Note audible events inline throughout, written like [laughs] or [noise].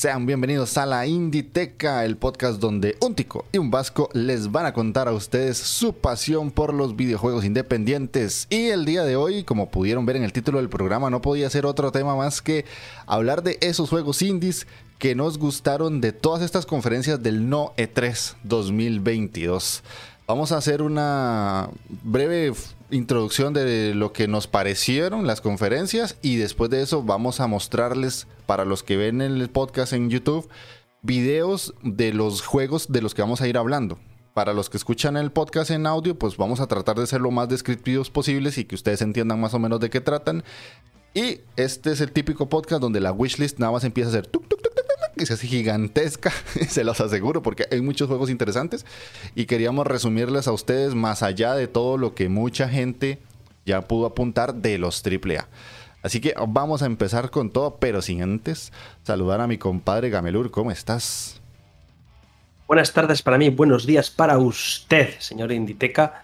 Sean bienvenidos a la Inditeca, el podcast donde un tico y un vasco les van a contar a ustedes su pasión por los videojuegos independientes. Y el día de hoy, como pudieron ver en el título del programa, no podía ser otro tema más que hablar de esos juegos indies que nos gustaron de todas estas conferencias del No E3 2022. Vamos a hacer una breve introducción de lo que nos parecieron las conferencias y después de eso vamos a mostrarles para los que ven el podcast en YouTube videos de los juegos de los que vamos a ir hablando. Para los que escuchan el podcast en audio, pues vamos a tratar de ser lo más descriptivos posibles y que ustedes entiendan más o menos de qué tratan. Y este es el típico podcast donde la wishlist nada más empieza a tuk, que se hace gigantesca, [laughs] se los aseguro, porque hay muchos juegos interesantes y queríamos resumirles a ustedes más allá de todo lo que mucha gente ya pudo apuntar de los AAA. Así que vamos a empezar con todo, pero sin antes saludar a mi compadre Gamelur, ¿cómo estás? Buenas tardes para mí, buenos días para usted, señor Inditeca.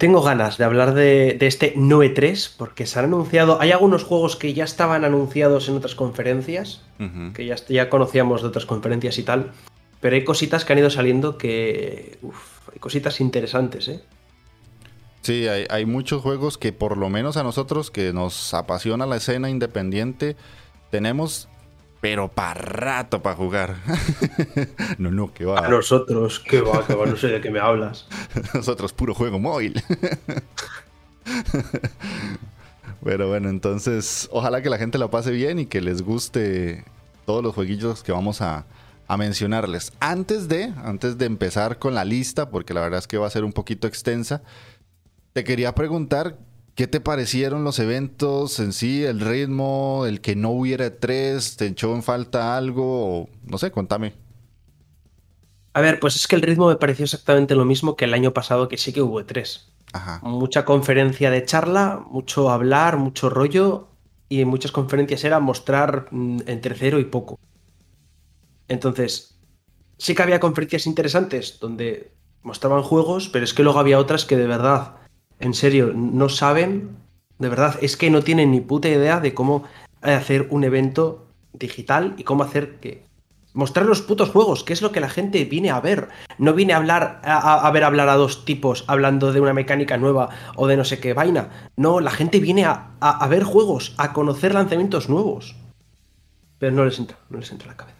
Tengo ganas de hablar de, este Noe 3 porque se han anunciado. Hay algunos juegos que ya estaban anunciados en otras conferencias, que ya, ya conocíamos de otras conferencias y tal. Pero hay cositas que han ido saliendo que. Uf, hay cositas interesantes, ¿eh? Sí, hay, hay, muchos juegos que, por lo menos a nosotros que nos apasiona la escena independiente, tenemos pero para rato para jugar. [laughs] no, no, que va. A nosotros, que va, que va, no sé de qué me hablas. [laughs] nosotros, puro juego móvil. [laughs] pero bueno, entonces, ojalá que la gente la pase bien y que les guste todos los jueguillos que vamos a, a mencionarles. Antes de, antes de empezar con la lista, porque la verdad es que va a ser un poquito extensa, te quería preguntar ¿Qué te parecieron los eventos en sí, el ritmo, el que no hubiera tres? ¿Te echó en falta algo? no sé, contame. A ver, pues es que el ritmo me pareció exactamente lo mismo que el año pasado, que sí que hubo tres. Ajá. Mucha conferencia de charla, mucho hablar, mucho rollo, y en muchas conferencias era mostrar mm, entre cero y poco. Entonces, sí que había conferencias interesantes donde mostraban juegos, pero es que luego había otras que de verdad en serio, no saben, de verdad, es que no tienen ni puta idea de cómo hacer un evento digital y cómo hacer que mostrar los putos juegos, que es lo que la gente viene a ver. No viene a hablar a, ver hablar a dos tipos hablando de una mecánica nueva o de no sé qué vaina. No, la gente viene a, a, ver juegos, a conocer lanzamientos nuevos. Pero no les entra, no les entra la cabeza.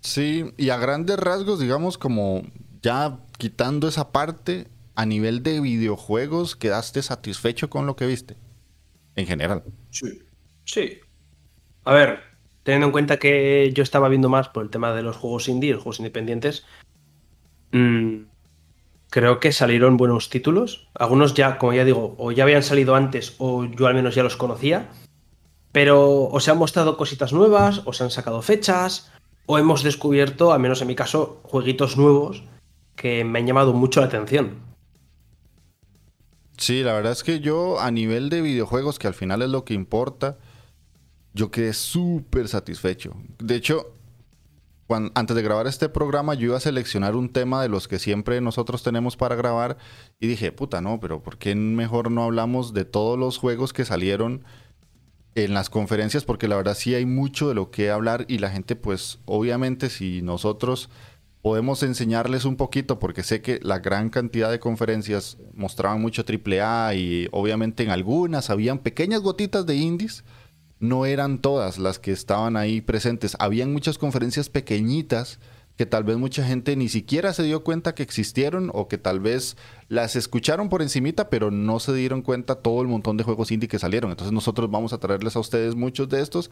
Sí, y a grandes rasgos, digamos, como ya quitando esa parte, a nivel de videojuegos, ¿quedaste satisfecho con lo que viste? En general. Sí. Sí. A ver, teniendo en cuenta que yo estaba viendo más por el tema de los juegos indie, los juegos independientes, mm, creo que salieron buenos títulos. Algunos ya, como ya digo, o ya habían salido antes o yo al menos ya los conocía. Pero o se han mostrado cositas nuevas, o se han sacado fechas, o hemos descubierto, al menos en mi caso, jueguitos nuevos que me han llamado mucho la atención. Sí, la verdad es que yo a nivel de videojuegos, que al final es lo que importa, yo quedé súper satisfecho. De hecho, antes de grabar este programa, yo iba a seleccionar un tema de los que siempre nosotros tenemos para grabar y dije, puta, no, pero ¿por qué mejor no hablamos de todos los juegos que salieron en las conferencias? Porque la verdad sí hay mucho de lo que hablar y la gente, pues, obviamente, si nosotros podemos enseñarles un poquito, porque sé que la gran cantidad de conferencias mostraban mucho AAA y obviamente en algunas habían pequeñas gotitas de indies. No eran todas las que estaban ahí presentes. Habían muchas conferencias pequeñitas que tal vez mucha gente ni siquiera se dio cuenta que existieron o que tal vez las escucharon por encimita, pero no se dieron cuenta todo el montón de juegos indie que salieron. Entonces nosotros vamos a traerles a ustedes muchos de estos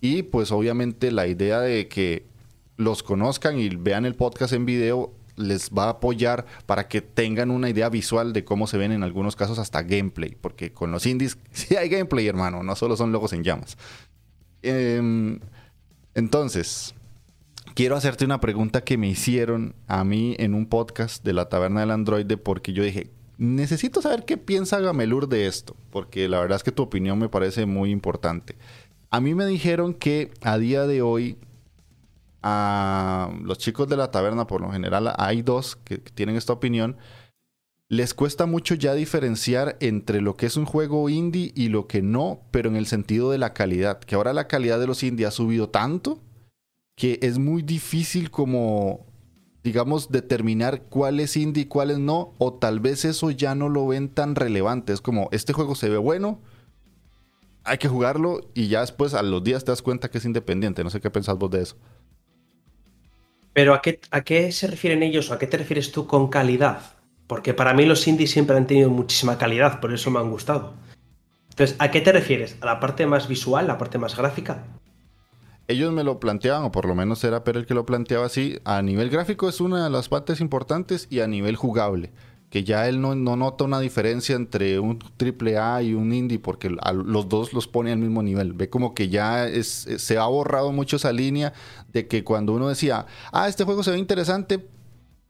y pues obviamente la idea de que los conozcan y vean el podcast en video les va a apoyar para que tengan una idea visual de cómo se ven en algunos casos hasta gameplay, porque con los indies [laughs] sí hay gameplay, hermano, no solo son logos en llamas. Em, entonces, quiero hacerte una pregunta que me hicieron a mí en un podcast de la Taberna del Androide porque yo dije, necesito saber qué piensa Gamelur de esto, porque la verdad es que tu opinión me parece muy importante. A mí me dijeron que a día de hoy a los chicos de la taberna, por lo general hay dos que, tienen esta opinión, les cuesta mucho ya diferenciar entre lo que es un juego indie y lo que no, pero en el sentido de la calidad, que ahora la calidad de los indie ha subido tanto que es muy difícil como, digamos, determinar cuál es indie y cuál es no, o tal vez eso ya no lo ven tan relevante. Es como, este juego se ve bueno, hay que jugarlo y ya después a los días te das cuenta que es independiente. No sé qué pensás vos de eso. Pero ¿a qué, ¿a qué se refieren ellos o a qué te refieres tú con calidad? Porque para mí los indies siempre han tenido muchísima calidad, por eso me han gustado. Entonces, ¿a qué te refieres? ¿A la parte más visual, la parte más gráfica? ellos me lo planteaban, o por lo menos era Per el que lo planteaba así, a nivel gráfico es una de las partes importantes y a nivel jugable, que ya él no, nota una diferencia entre un triple A y un indie, porque los dos los pone al mismo nivel. Ve como que ya es, se ha borrado mucho esa línea de que cuando uno decía, ah, este juego se ve interesante,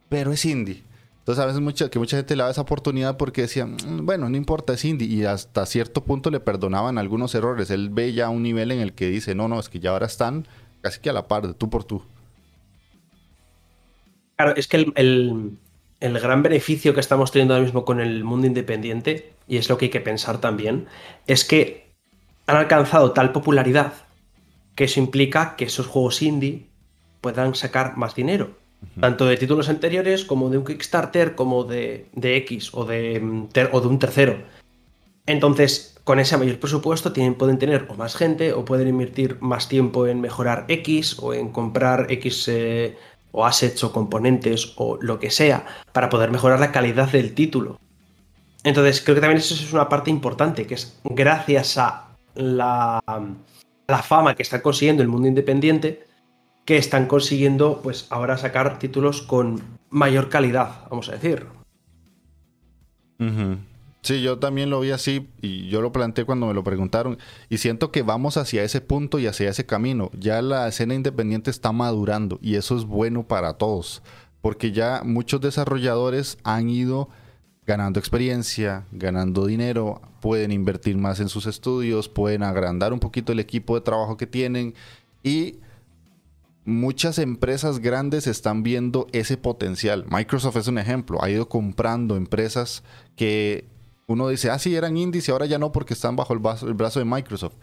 pero es indie. Entonces a veces que mucha gente le da esa oportunidad porque decían, mm, bueno, no importa, es indie. Y hasta cierto punto le perdonaban algunos errores. Él ve ya un nivel en el que dice, no, no, es que ya ahora están casi que a la par, de tú por tú. Claro, es que el gran beneficio que estamos teniendo ahora mismo con el mundo independiente, y es lo que hay que pensar también, es que han alcanzado tal popularidad que eso implica que esos juegos indie puedan sacar más dinero. Tanto de títulos anteriores como de un Kickstarter, como de, X o de, o de un tercero. Entonces, con ese mayor presupuesto tienen, pueden tener o más gente o pueden invertir más tiempo en mejorar X o en comprar X eh, o assets o componentes o lo que sea para poder mejorar la calidad del título. Entonces, creo que también eso es una parte importante, que es gracias a la, la fama que está consiguiendo el mundo independiente, que están consiguiendo, pues ahora sacar títulos con mayor calidad, vamos a decir. Sí, yo también lo vi así y yo lo planteé cuando me lo preguntaron y siento que vamos hacia ese punto y hacia ese camino. Ya la escena independiente está madurando y eso es bueno para todos, porque ya muchos desarrolladores han ido ganando experiencia, ganando dinero, pueden invertir más en sus estudios, pueden agrandar un poquito el equipo de trabajo que tienen y muchas empresas grandes están viendo ese potencial. Microsoft es un ejemplo, ha ido comprando empresas que uno dice, ah, sí, eran indies y ahora ya no porque están bajo el brazo, de Microsoft.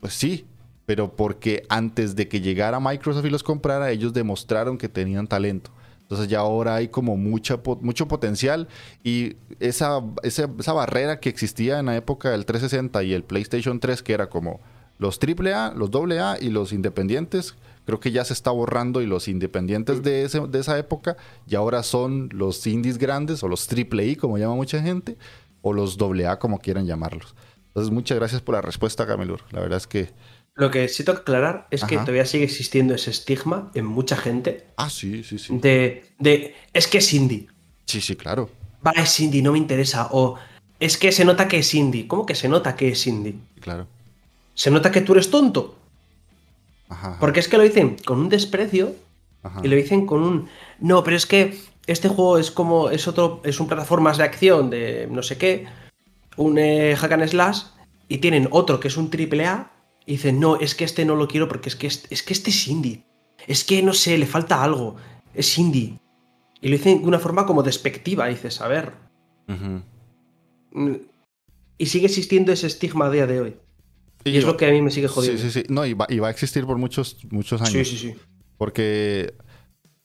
Pues sí, pero porque antes de que llegara Microsoft y los comprara, ellos demostraron que tenían talento. Entonces ya ahora hay como mucha, mucho potencial y esa, esa, esa, barrera que existía en la época del 360 y el PlayStation 3, que era como los AAA, los AA y los independientes, creo que ya se está borrando y los independientes de, de esa época ya ahora son los indies grandes o los I, como llama mucha gente, o los doble A, como quieran llamarlos. Entonces, muchas gracias por la respuesta, Camilur. La verdad es que... Lo que sí tengo que aclarar es que todavía sigue existiendo ese estigma en mucha gente. Ah, sí, sí, sí. De, de es que es indie. Sí, sí, claro. Va, es indie, no me interesa. O es que se nota que es indie. ¿Cómo que se nota que es indie? Claro. Se nota que tú eres tonto. Porque es que lo dicen con un desprecio y lo dicen con un. No, pero es que este juego es como. Es otro. Es un plataformas de acción de no sé qué. Un eh, hack and slash. Y tienen otro que es un triple A. Y dicen, no, es que este no lo quiero porque es que, es, que este es indie. Es que no sé, le falta algo. Es indie. Y lo dicen de una forma como despectiva. Dices, a ver. Mm, y sigue existiendo ese estigma a día de hoy. Y, es lo que a mí me sigue jodiendo. Sí, sí, sí. No, y va, a existir por muchos, muchos años. Sí, sí, sí. Porque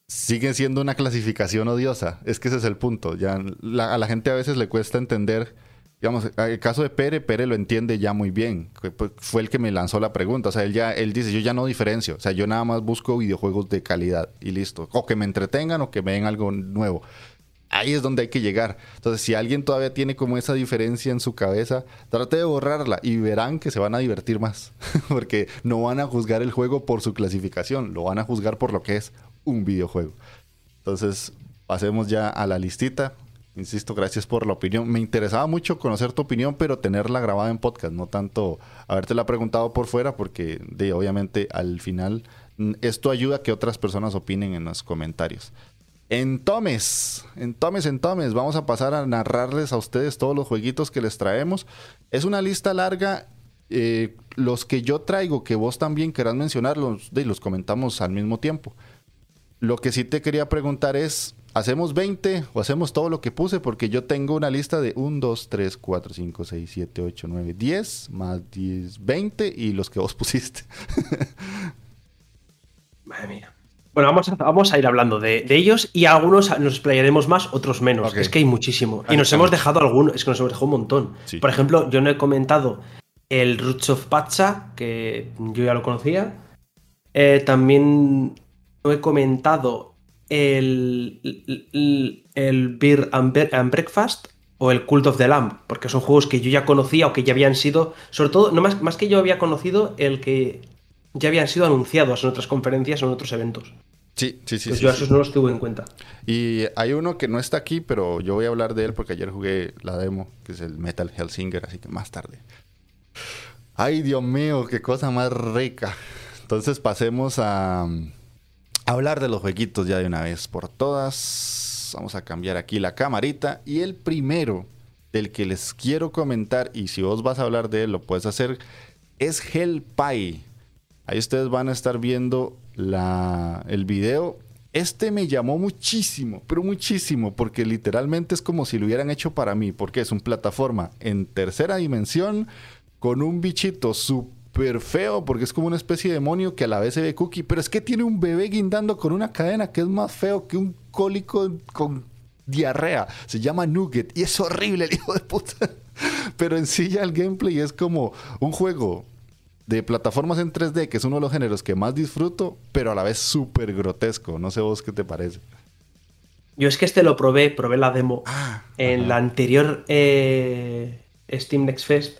siguen siendo una clasificación odiosa. Es que ese es el punto. Ya a la gente a veces le cuesta entender. Digamos, el caso de Pere, Pere lo entiende ya muy bien. Fue el que me lanzó la pregunta. O sea, él ya, él dice, yo ya no diferencio. O sea, yo nada más busco videojuegos de calidad y listo. O que me entretengan o que me den algo nuevo ahí es donde hay que llegar. Entonces, si alguien todavía tiene como esa diferencia en su cabeza, trate de borrarla y verán que se van a divertir más. [laughs] Porque no van a juzgar el juego por su clasificación, lo van a juzgar por lo que es un videojuego. Entonces, pasemos ya a la listita. Insisto, gracias por la opinión. Me interesaba mucho conocer tu opinión, pero tenerla grabada en podcast, no tanto habértela preguntado por fuera, porque de, obviamente al final mm, esto ayuda a que otras personas opinen en los comentarios. En Tomes, en Tomes, en Tomes, vamos a pasar a narrarles a ustedes todos los jueguitos que les traemos. Es una lista larga. Eh, los que yo traigo, que vos también querás mencionarlos, los comentamos al mismo tiempo. Lo que sí te quería preguntar es, ¿hacemos 20 o hacemos todo lo que puse? Porque yo tengo una lista de 1, 2, 3, 4, 5, 6, 7, 8, 9, 10, más 10, 20 y los que vos [laughs] pusiste. Madre mía. Bueno, vamos a, vamos a ir hablando de, ellos y algunos nos explayaremos más, otros menos. Es que hay muchísimo. y nos hemos dejado algunos, es que nos hemos dejado un montón. Por ejemplo, yo no he comentado el Roots of Pacha, que yo ya lo conocía. Eh, también no he comentado el, el, Beer and, Breakfast o el Cult of the Lamb, porque son juegos que yo ya conocía o que ya habían sido, sobre todo, no más, más que yo había conocido el que ya habían sido anunciados en otras conferencias o en otros eventos. Sí, sí, sí. Pues sí, yo esos no los tuve en cuenta. Y hay uno que no está aquí, pero yo voy a hablar de él porque ayer jugué la demo, que es el Metal Hellsinger, así que más tarde. Ay, Dios mío, qué cosa más rica. Entonces pasemos a, hablar de los jueguitos ya de una vez por todas. Vamos a cambiar aquí la camarita. Y el primero del que les quiero comentar, y si vos vas a hablar de él, lo puedes hacer, es Hell Pie. Ahí ustedes van a estar viendo la, el video. Este me llamó muchísimo, pero muchísimo, porque literalmente es como si lo hubieran hecho para mí, porque es una plataforma en tercera dimensión con un bichito súper feo, porque es como una especie de demonio que a la vez se ve cookie, pero es que tiene un bebé guindando con una cadena que es más feo que un cólico con diarrea. Se llama Nugget y es horrible el hijo de puta. [laughs] Pero en sí ya el gameplay es como un juego de plataformas en 3D, que es uno de los géneros que más disfruto, pero a la vez súper grotesco. No sé vos qué te parece. Yo es que este lo probé, probé la demo ah, en la anterior eh, Steam Next Fest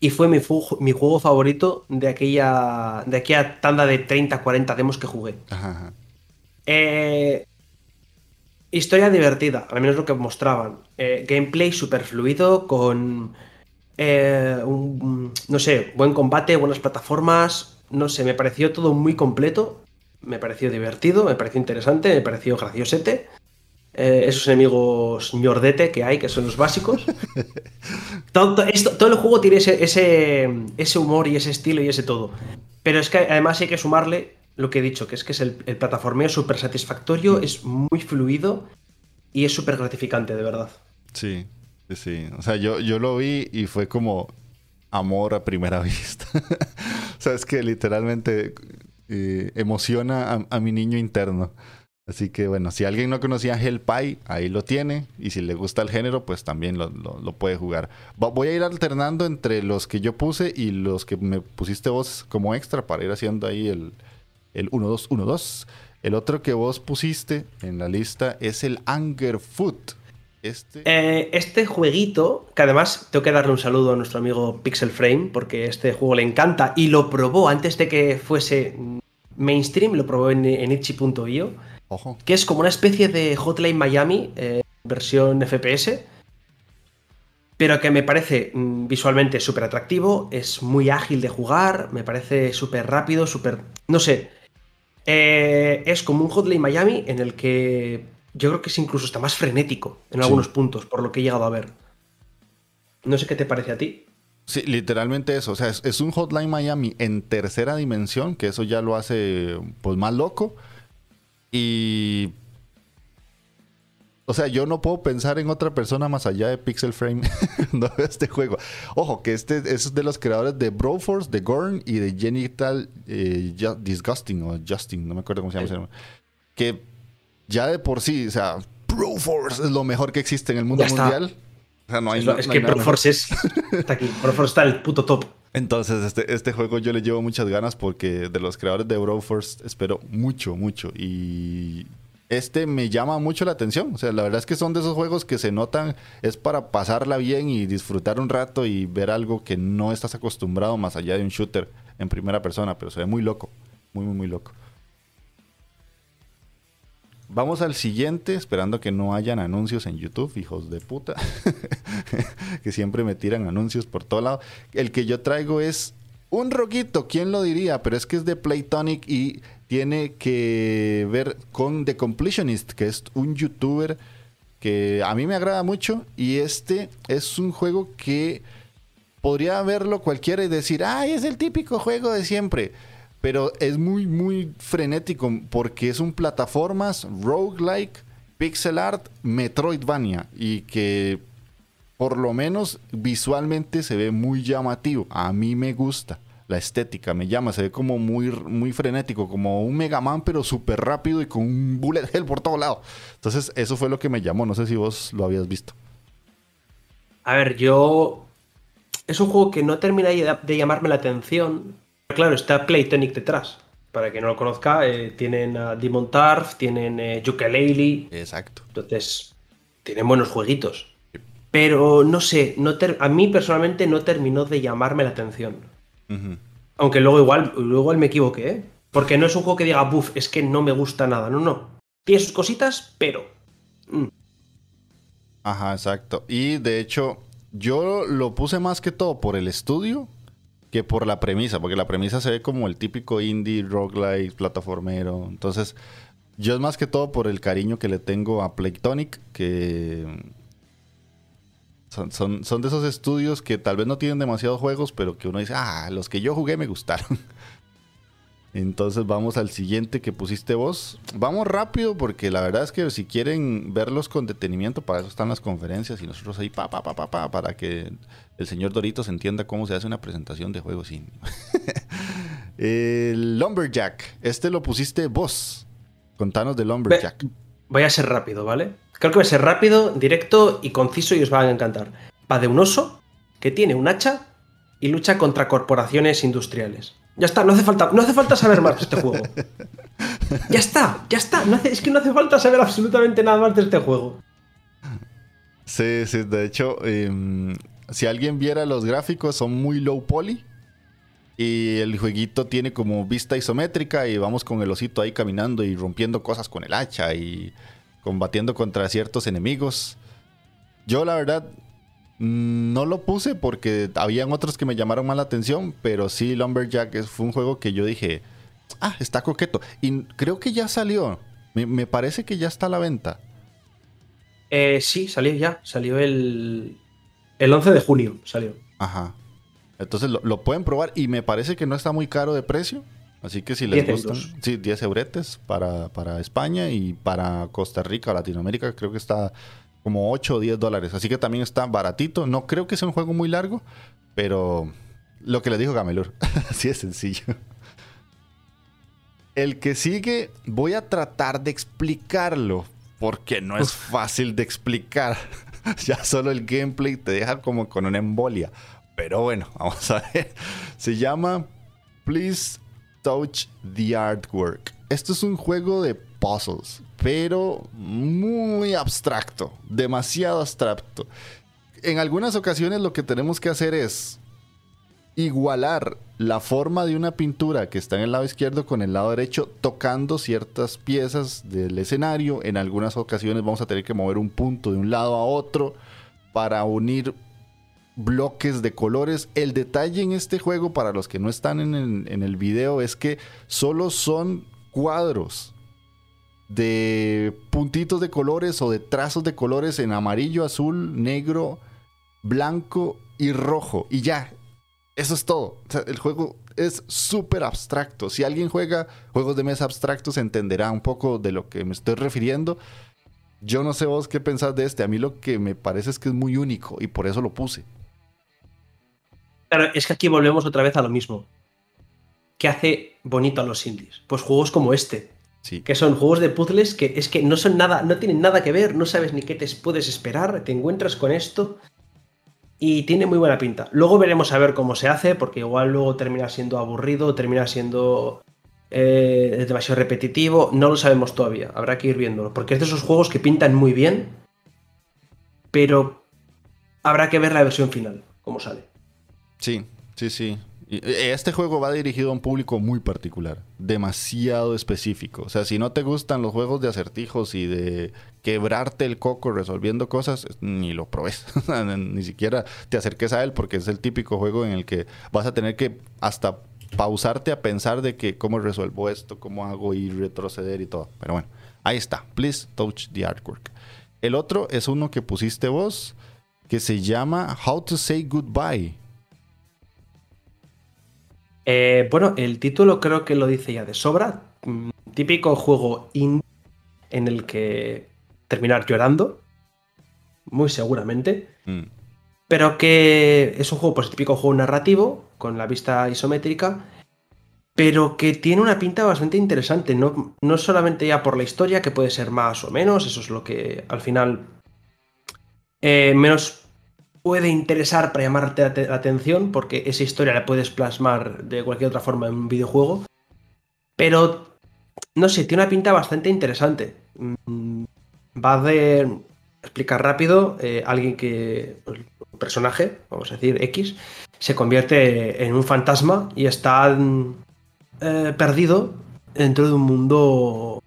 y fue mi, mi, juego favorito de aquella, de aquella tanda de 30, 40 demos que jugué. Eh, historia divertida, al menos lo que mostraban. Eh, gameplay super fluido, con eh, un, no sé, buen combate, buenas plataformas, no sé, me pareció todo muy completo, me pareció divertido, me pareció interesante, me pareció graciosete. Eh, esos enemigos ñordete que hay, que son los básicos. [laughs] todo, esto, todo el juego tiene ese, ese, humor y ese estilo y ese todo. Pero es que además hay que sumarle lo que he dicho, que es que es el, el plataformeo súper satisfactorio, es muy fluido y es súper gratificante, de verdad. Sí, Sí, o sea, yo, yo lo vi y fue como amor a primera [laughs] vista. o sea, es que literalmente eh, emociona a, mi niño interno. Así que bueno, si alguien no conocía Hell Pie, ahí lo tiene. Y si le gusta el género, pues también lo, lo, puede jugar. Voy a ir alternando entre los que yo puse y los que me pusiste vos como extra para ir haciendo ahí el, el 1-2-1-2. El otro que vos pusiste en la lista es el Anger Foot. Este... Eh, este jueguito, que además tengo que darle un saludo a nuestro amigo Pixel Frame, porque este juego le encanta y lo probó antes de que fuese mainstream, lo probó en, en itchy.io, que es como una especie de Hotline Miami, eh, versión FPS, pero que me parece mm, visualmente súper atractivo, es muy ágil de jugar, me parece súper rápido, súper... no sé. Eh, es como un Hotline Miami en el que yo creo que es incluso está más frenético en algunos puntos, por lo que he llegado a ver. No sé qué te parece a ti. Sí, literalmente eso. O sea, es, un Hotline Miami en tercera dimensión, que eso ya lo hace pues más loco. Y. O sea, yo no puedo pensar en otra persona más allá de Pixel Frame [laughs] cuando veo este juego. Ojo, que este es de los creadores de Broforce, de Gorn y de Genital eh, Disgusting o Justin, no me acuerdo cómo se llama. Que ya de por sí, o sea, Proforce es lo mejor que existe en el mundo mundial. O sea, no hay, es, que Proforce es, está aquí. Proforce está el puto top. Entonces, este, este juego yo le llevo muchas ganas porque de los creadores de Broforce espero mucho, mucho. Y este me llama mucho la atención. O sea, la verdad es que son de esos juegos que se notan, es para pasarla bien y disfrutar un rato y ver algo que no estás acostumbrado más allá de un shooter en primera persona, pero se ve muy loco. Muy, muy, muy loco. Vamos al siguiente, esperando que no hayan anuncios en YouTube, hijos de puta. [laughs] que siempre me tiran anuncios por todo lado. El que yo traigo es un roquito, ¿quién lo diría? Pero es que es de Playtonic y tiene que ver con The Completionist, que es un youtuber que a mí me agrada mucho. Y este es un juego que podría verlo cualquiera y decir, ay, es el típico juego de siempre pero es muy, muy frenético porque es un plataformas, roguelike, pixel art, Metroidvania y que por lo menos visualmente se ve muy llamativo. A mí me gusta. La estética me llama, se ve como muy, muy frenético, como un Mega Man, pero súper rápido y con un bullet hell por todo lado. Entonces, eso fue lo que me llamó. No sé si vos lo habías visto. A ver, yo. Es un juego que no termina de llamarme la atención, Claro, está Playtonic detrás. Para que no lo conozca, eh, tienen a Demon Tarf, tienen eh, Exacto. Entonces, tienen buenos jueguitos. Pero no sé, no a mí personalmente no terminó de llamarme la atención. Aunque luego igual, luego me equivoqué, ¿eh? Porque no es un juego que diga, buf, es que no me gusta nada. No, no. Tiene sus cositas, pero. Mm. Ajá, exacto. Y de hecho, yo lo puse más que todo por el estudio que por la premisa, porque la premisa se ve como el típico indie, roguelike, plataformero. Entonces, yo es más que todo por el cariño que le tengo a Playtonic, que son, son, son de esos estudios que tal vez no tienen demasiados juegos, pero que uno dice, ah, los que yo jugué me gustaron. Entonces vamos al siguiente que pusiste vos. Vamos rápido porque la verdad es que si quieren verlos con detenimiento, para eso están las conferencias y nosotros ahí pa, pa, pa, pa, pa para que el señor Doritos entienda cómo se hace una presentación de juegos indie. [laughs] el Lumberjack, este lo pusiste vos. Contanos de Lumberjack. Voy a ser rápido, ¿vale? Creo que voy a ser rápido, directo y conciso y os va a encantar. Va de un oso que tiene un hacha y lucha contra corporaciones industriales. Ya está, no hace falta, no hace falta saber más de este juego. Ya está, ya está. es que no hace falta saber absolutamente nada más de este juego. Sí, sí, de hecho, em, si alguien viera los gráficos, son muy low poly. Y el jueguito tiene como vista isométrica y vamos con el osito ahí caminando y rompiendo cosas con el hacha y combatiendo contra ciertos enemigos. Yo la verdad no lo puse porque habían otros que me llamaron más la atención, pero sí, Lumberjack fue un juego que yo dije, ah, está coqueto. Y creo que ya salió. Me, parece que ya está a la venta. Eh, sí, salió ya. Salió el, el 11 de junio. Salió. Ajá. Entonces lo, pueden probar y me parece que no está muy caro de precio. Así que si les gustan, sí, 10 euretes para, para España y para Costa Rica, Latinoamérica, creo que está como 8 o 10 dólares. Así que también está baratito. No creo que sea un juego muy largo, pero lo que le dijo Gamelur, [laughs] así es sencillo. El que sigue, voy a tratar de explicarlo, porque no es fácil de explicar. [laughs] ya solo el gameplay te deja como con una embolia. Pero bueno, [laughs] vamos a ver. Se llama Please Touch the Artwork. Esto es un juego de puzzles, pero muy abstracto, demasiado abstracto. En algunas ocasiones lo que tenemos que hacer es igualar la forma de una pintura que está en el lado izquierdo con el lado derecho, tocando ciertas piezas del escenario. En algunas ocasiones vamos a tener que mover un punto de un lado a otro para unir bloques de colores. El detalle en este juego, para los que no están en el, video, es que solo son cuadros de puntitos de colores o de trazos de colores en amarillo, azul, negro, blanco y rojo. Y ya, eso es todo. el juego es súper abstracto. Si alguien juega juegos de mesa abstractos, entenderá un poco de lo que me estoy refiriendo. Yo no sé vos qué pensás de este. A mí lo que me parece es que es muy único y por eso lo puse. Claro, es que aquí volvemos otra vez a lo mismo. ¿Qué hace bonito a los indies? Pues juegos como este, que son juegos de puzzles que es que no son nada, no tienen nada que ver, no sabes ni qué te puedes esperar, te encuentras con esto y tiene muy buena pinta. Luego veremos a ver cómo se hace, porque igual luego termina siendo aburrido, termina siendo eh, demasiado repetitivo, no lo sabemos todavía, habrá que ir viéndolo, porque es de esos juegos que pintan muy bien, pero habrá que ver la versión final, cómo sale. Sí, sí, sí. Eh, este juego va dirigido a un público muy particular, demasiado específico. O sea, si no te gustan los juegos de acertijos y de quebrarte el coco resolviendo cosas, ni lo probes. [laughs] ni siquiera te acerques a él porque es el típico juego en el que vas a tener que hasta pausarte a pensar de que cómo resuelvo esto, cómo hago y retroceder y todo. Pero bueno, ahí está. Please touch the artwork. El otro es uno que pusiste vos que se llama How to Say Goodbye. Eh, bueno, el título creo que lo dice ya de sobra. Mm, típico juego indie en el que terminar llorando. Muy seguramente. Mm. Pero que es un juego, pues típico juego narrativo, con la vista isométrica. Pero que tiene una pinta bastante interesante. No, no solamente ya por la historia, que puede ser más o menos. Eso es lo que al final eh, menos puede interesar para llamarte la atención, porque esa historia la puedes plasmar de cualquier otra forma en un videojuego. Pero, no sé, tiene una pinta bastante interesante. Mm, va de explicar rápido, eh, alguien que, un personaje, vamos a decir X, se convierte en un fantasma y está eh, perdido dentro de un mundo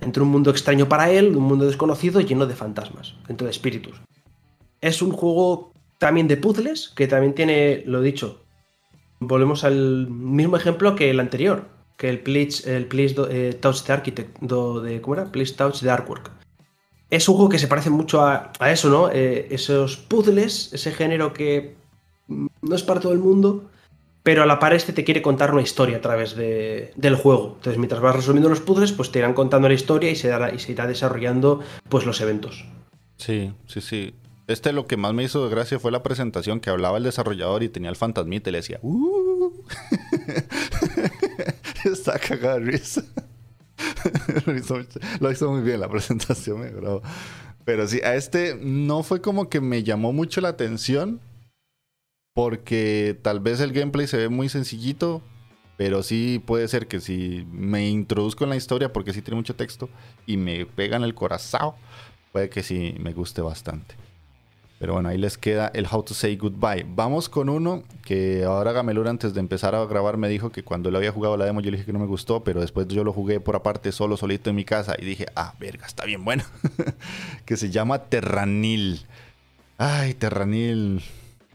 dentro de un mundo extraño para él, un mundo desconocido lleno de fantasmas, dentro de espíritus. Es un juego también de puzzles, que también tiene, lo dicho, volvemos al mismo ejemplo que el anterior, que el Please, el eh, Touch the Architect, de, ¿cómo era? Please Touch the Artwork. Es un juego que se parece mucho a, eso, ¿no? Eh, esos puzzles, ese género que no es para todo el mundo, pero a la par este te quiere contar una historia a través del juego. Entonces, mientras vas resolviendo los puzzles, pues te irán contando la historia y se, dará, y se irá desarrollando pues los eventos. Sí, sí, sí. Este lo que más me hizo de gracia fue la presentación que hablaba el desarrollador y tenía el fantasmita y le decía, ¡Uh! [laughs] Está cagada [laughs] lo, hizo, muy bien la presentación, me Pero sí, a este no fue como que me llamó mucho la atención. Porque tal vez el gameplay se ve muy sencillito. Pero sí puede ser que si me introduzco en la historia, porque sí tiene mucho texto, y me pega en el corazón, puede que sí me guste bastante. Pero bueno, ahí les queda el How to Say Goodbye. Vamos con uno que ahora Gamelur antes de empezar a grabar me dijo que cuando le había jugado la demo yo le dije que no me gustó, pero después yo lo jugué por aparte solo, solito en mi casa y dije, ah, verga, está bien bueno. [laughs] que se llama Terranil. Ay, Terranil.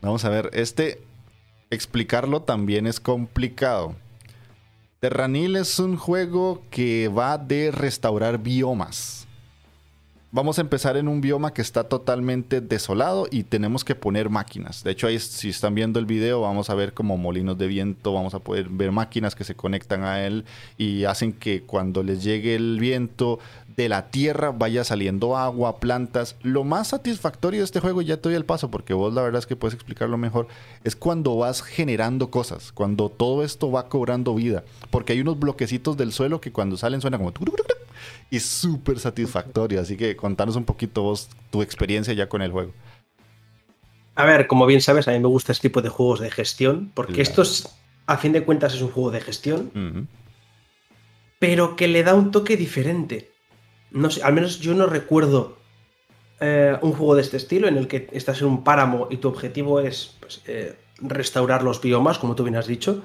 Vamos a ver, este explicarlo también es complicado. Terranil es un juego que va de restaurar biomas vamos a empezar en un bioma que está totalmente desolado y tenemos que poner máquinas. De hecho, ahí si están viendo el video, vamos a ver como molinos de viento, vamos a poder ver máquinas que se conectan a él y hacen que cuando les llegue el viento de la tierra vaya saliendo agua, plantas. Lo más satisfactorio de este juego, ya te doy el paso porque vos la verdad es que puedes explicarlo mejor, es cuando vas generando cosas, cuando todo esto va cobrando vida. Porque hay unos bloquecitos del suelo que cuando salen suena como y súper satisfactorio. Así que contanos un poquito vos tu experiencia ya con el juego. A ver, como bien sabes, a mí me gusta este tipo de juegos de gestión, porque esto a fin de cuentas, es un juego de gestión, pero que le da un toque diferente. No sé, al menos yo no recuerdo eh, un juego de este estilo en el que estás en un páramo y tu objetivo es pues, eh, restaurar los biomas, como tú bien has dicho.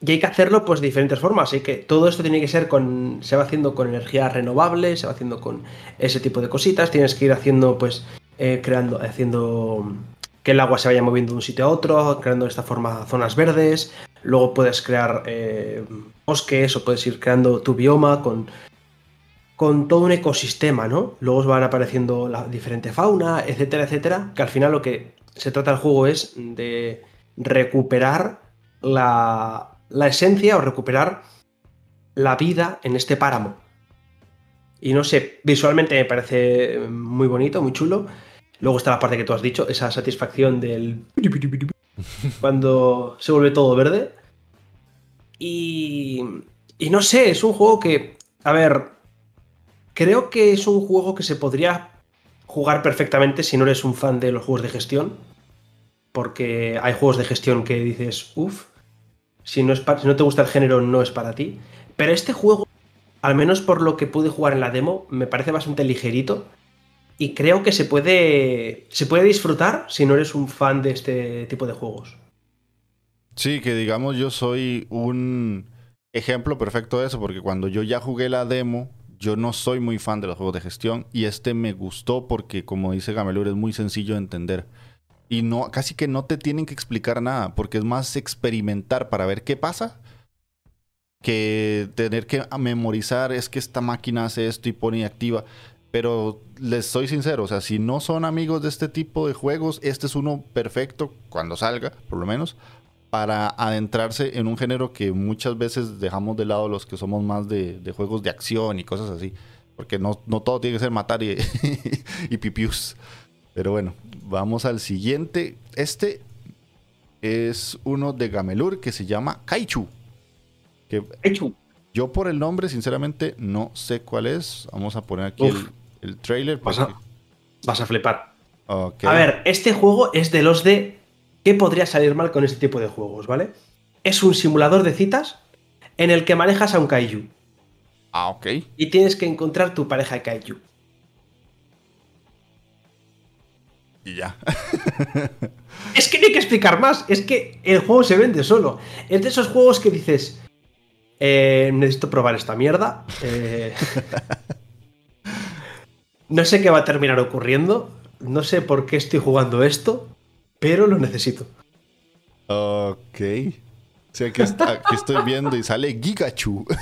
Y hay que hacerlo pues de diferentes formas. Así que todo esto tiene que ser con. Se va haciendo con energía renovable, se va haciendo con ese tipo de cositas. Tienes que ir haciendo, pues, eh, creando, haciendo que el agua se vaya moviendo de un sitio a otro, creando de esta forma zonas verdes. Luego puedes crear eh, bosques o puedes ir creando tu bioma con, con todo un ecosistema, ¿no? Luego van apareciendo la diferente fauna, etcétera, etcétera. Que al final lo que se trata el juego es de recuperar la, la esencia o recuperar la vida en este páramo. Y no sé, visualmente me parece muy bonito, muy chulo. Luego está la parte que tú has dicho, esa satisfacción del... [laughs] cuando se vuelve todo verde. Y... Y no sé, es un juego que... A ver, creo que es un juego que se podría jugar perfectamente si no eres un fan de los juegos de gestión. Porque hay juegos de gestión que dices, uff, si no, es si no te gusta el género, no es para ti. Pero este juego, al menos por lo que pude jugar en la demo, me parece bastante ligerito. Y creo que se puede, se puede disfrutar si no eres un fan de este tipo de juegos. Sí, que digamos yo soy un ejemplo perfecto de eso, porque cuando yo ya jugué la demo, yo no soy muy fan de los juegos de gestión y este me gustó porque, como dice Gamelur, es muy sencillo de entender. Y no, casi que no te tienen que explicar nada, porque es más experimentar para ver qué pasa que tener que memorizar es que esta máquina hace esto y pone activa. Pero les soy sincero, o sea, si no son amigos de este tipo de juegos, este es uno perfecto cuando salga, por lo menos, para adentrarse en un género que muchas veces dejamos de lado los que somos más de, juegos de acción y cosas así. Porque no, todo tiene que ser matar y, [laughs] y. Pero bueno, vamos al siguiente. Este es uno de Gamelur que se llama Kaichu. Que Kaichu. Yo por el nombre, sinceramente, no sé cuál es. Vamos a poner aquí el, trailer. Vas a, vas a flipar. A ver, este juego es de los de ¿Qué podría salir mal con este tipo de juegos, ¿vale? Es un simulador de citas en el que manejas a un kaiju. Ah, ok. Y tienes que encontrar tu pareja de kaiju. Y ya. es que no hay que explicar más. Es que el juego se vende solo. Es de esos juegos que dices. Eh, necesito probar esta mierda. Eh, [laughs] no sé qué va a terminar ocurriendo. No sé por qué estoy jugando esto pero lo necesito. Ok. O sea, que estoy viendo y sale Gigachu. [laughs]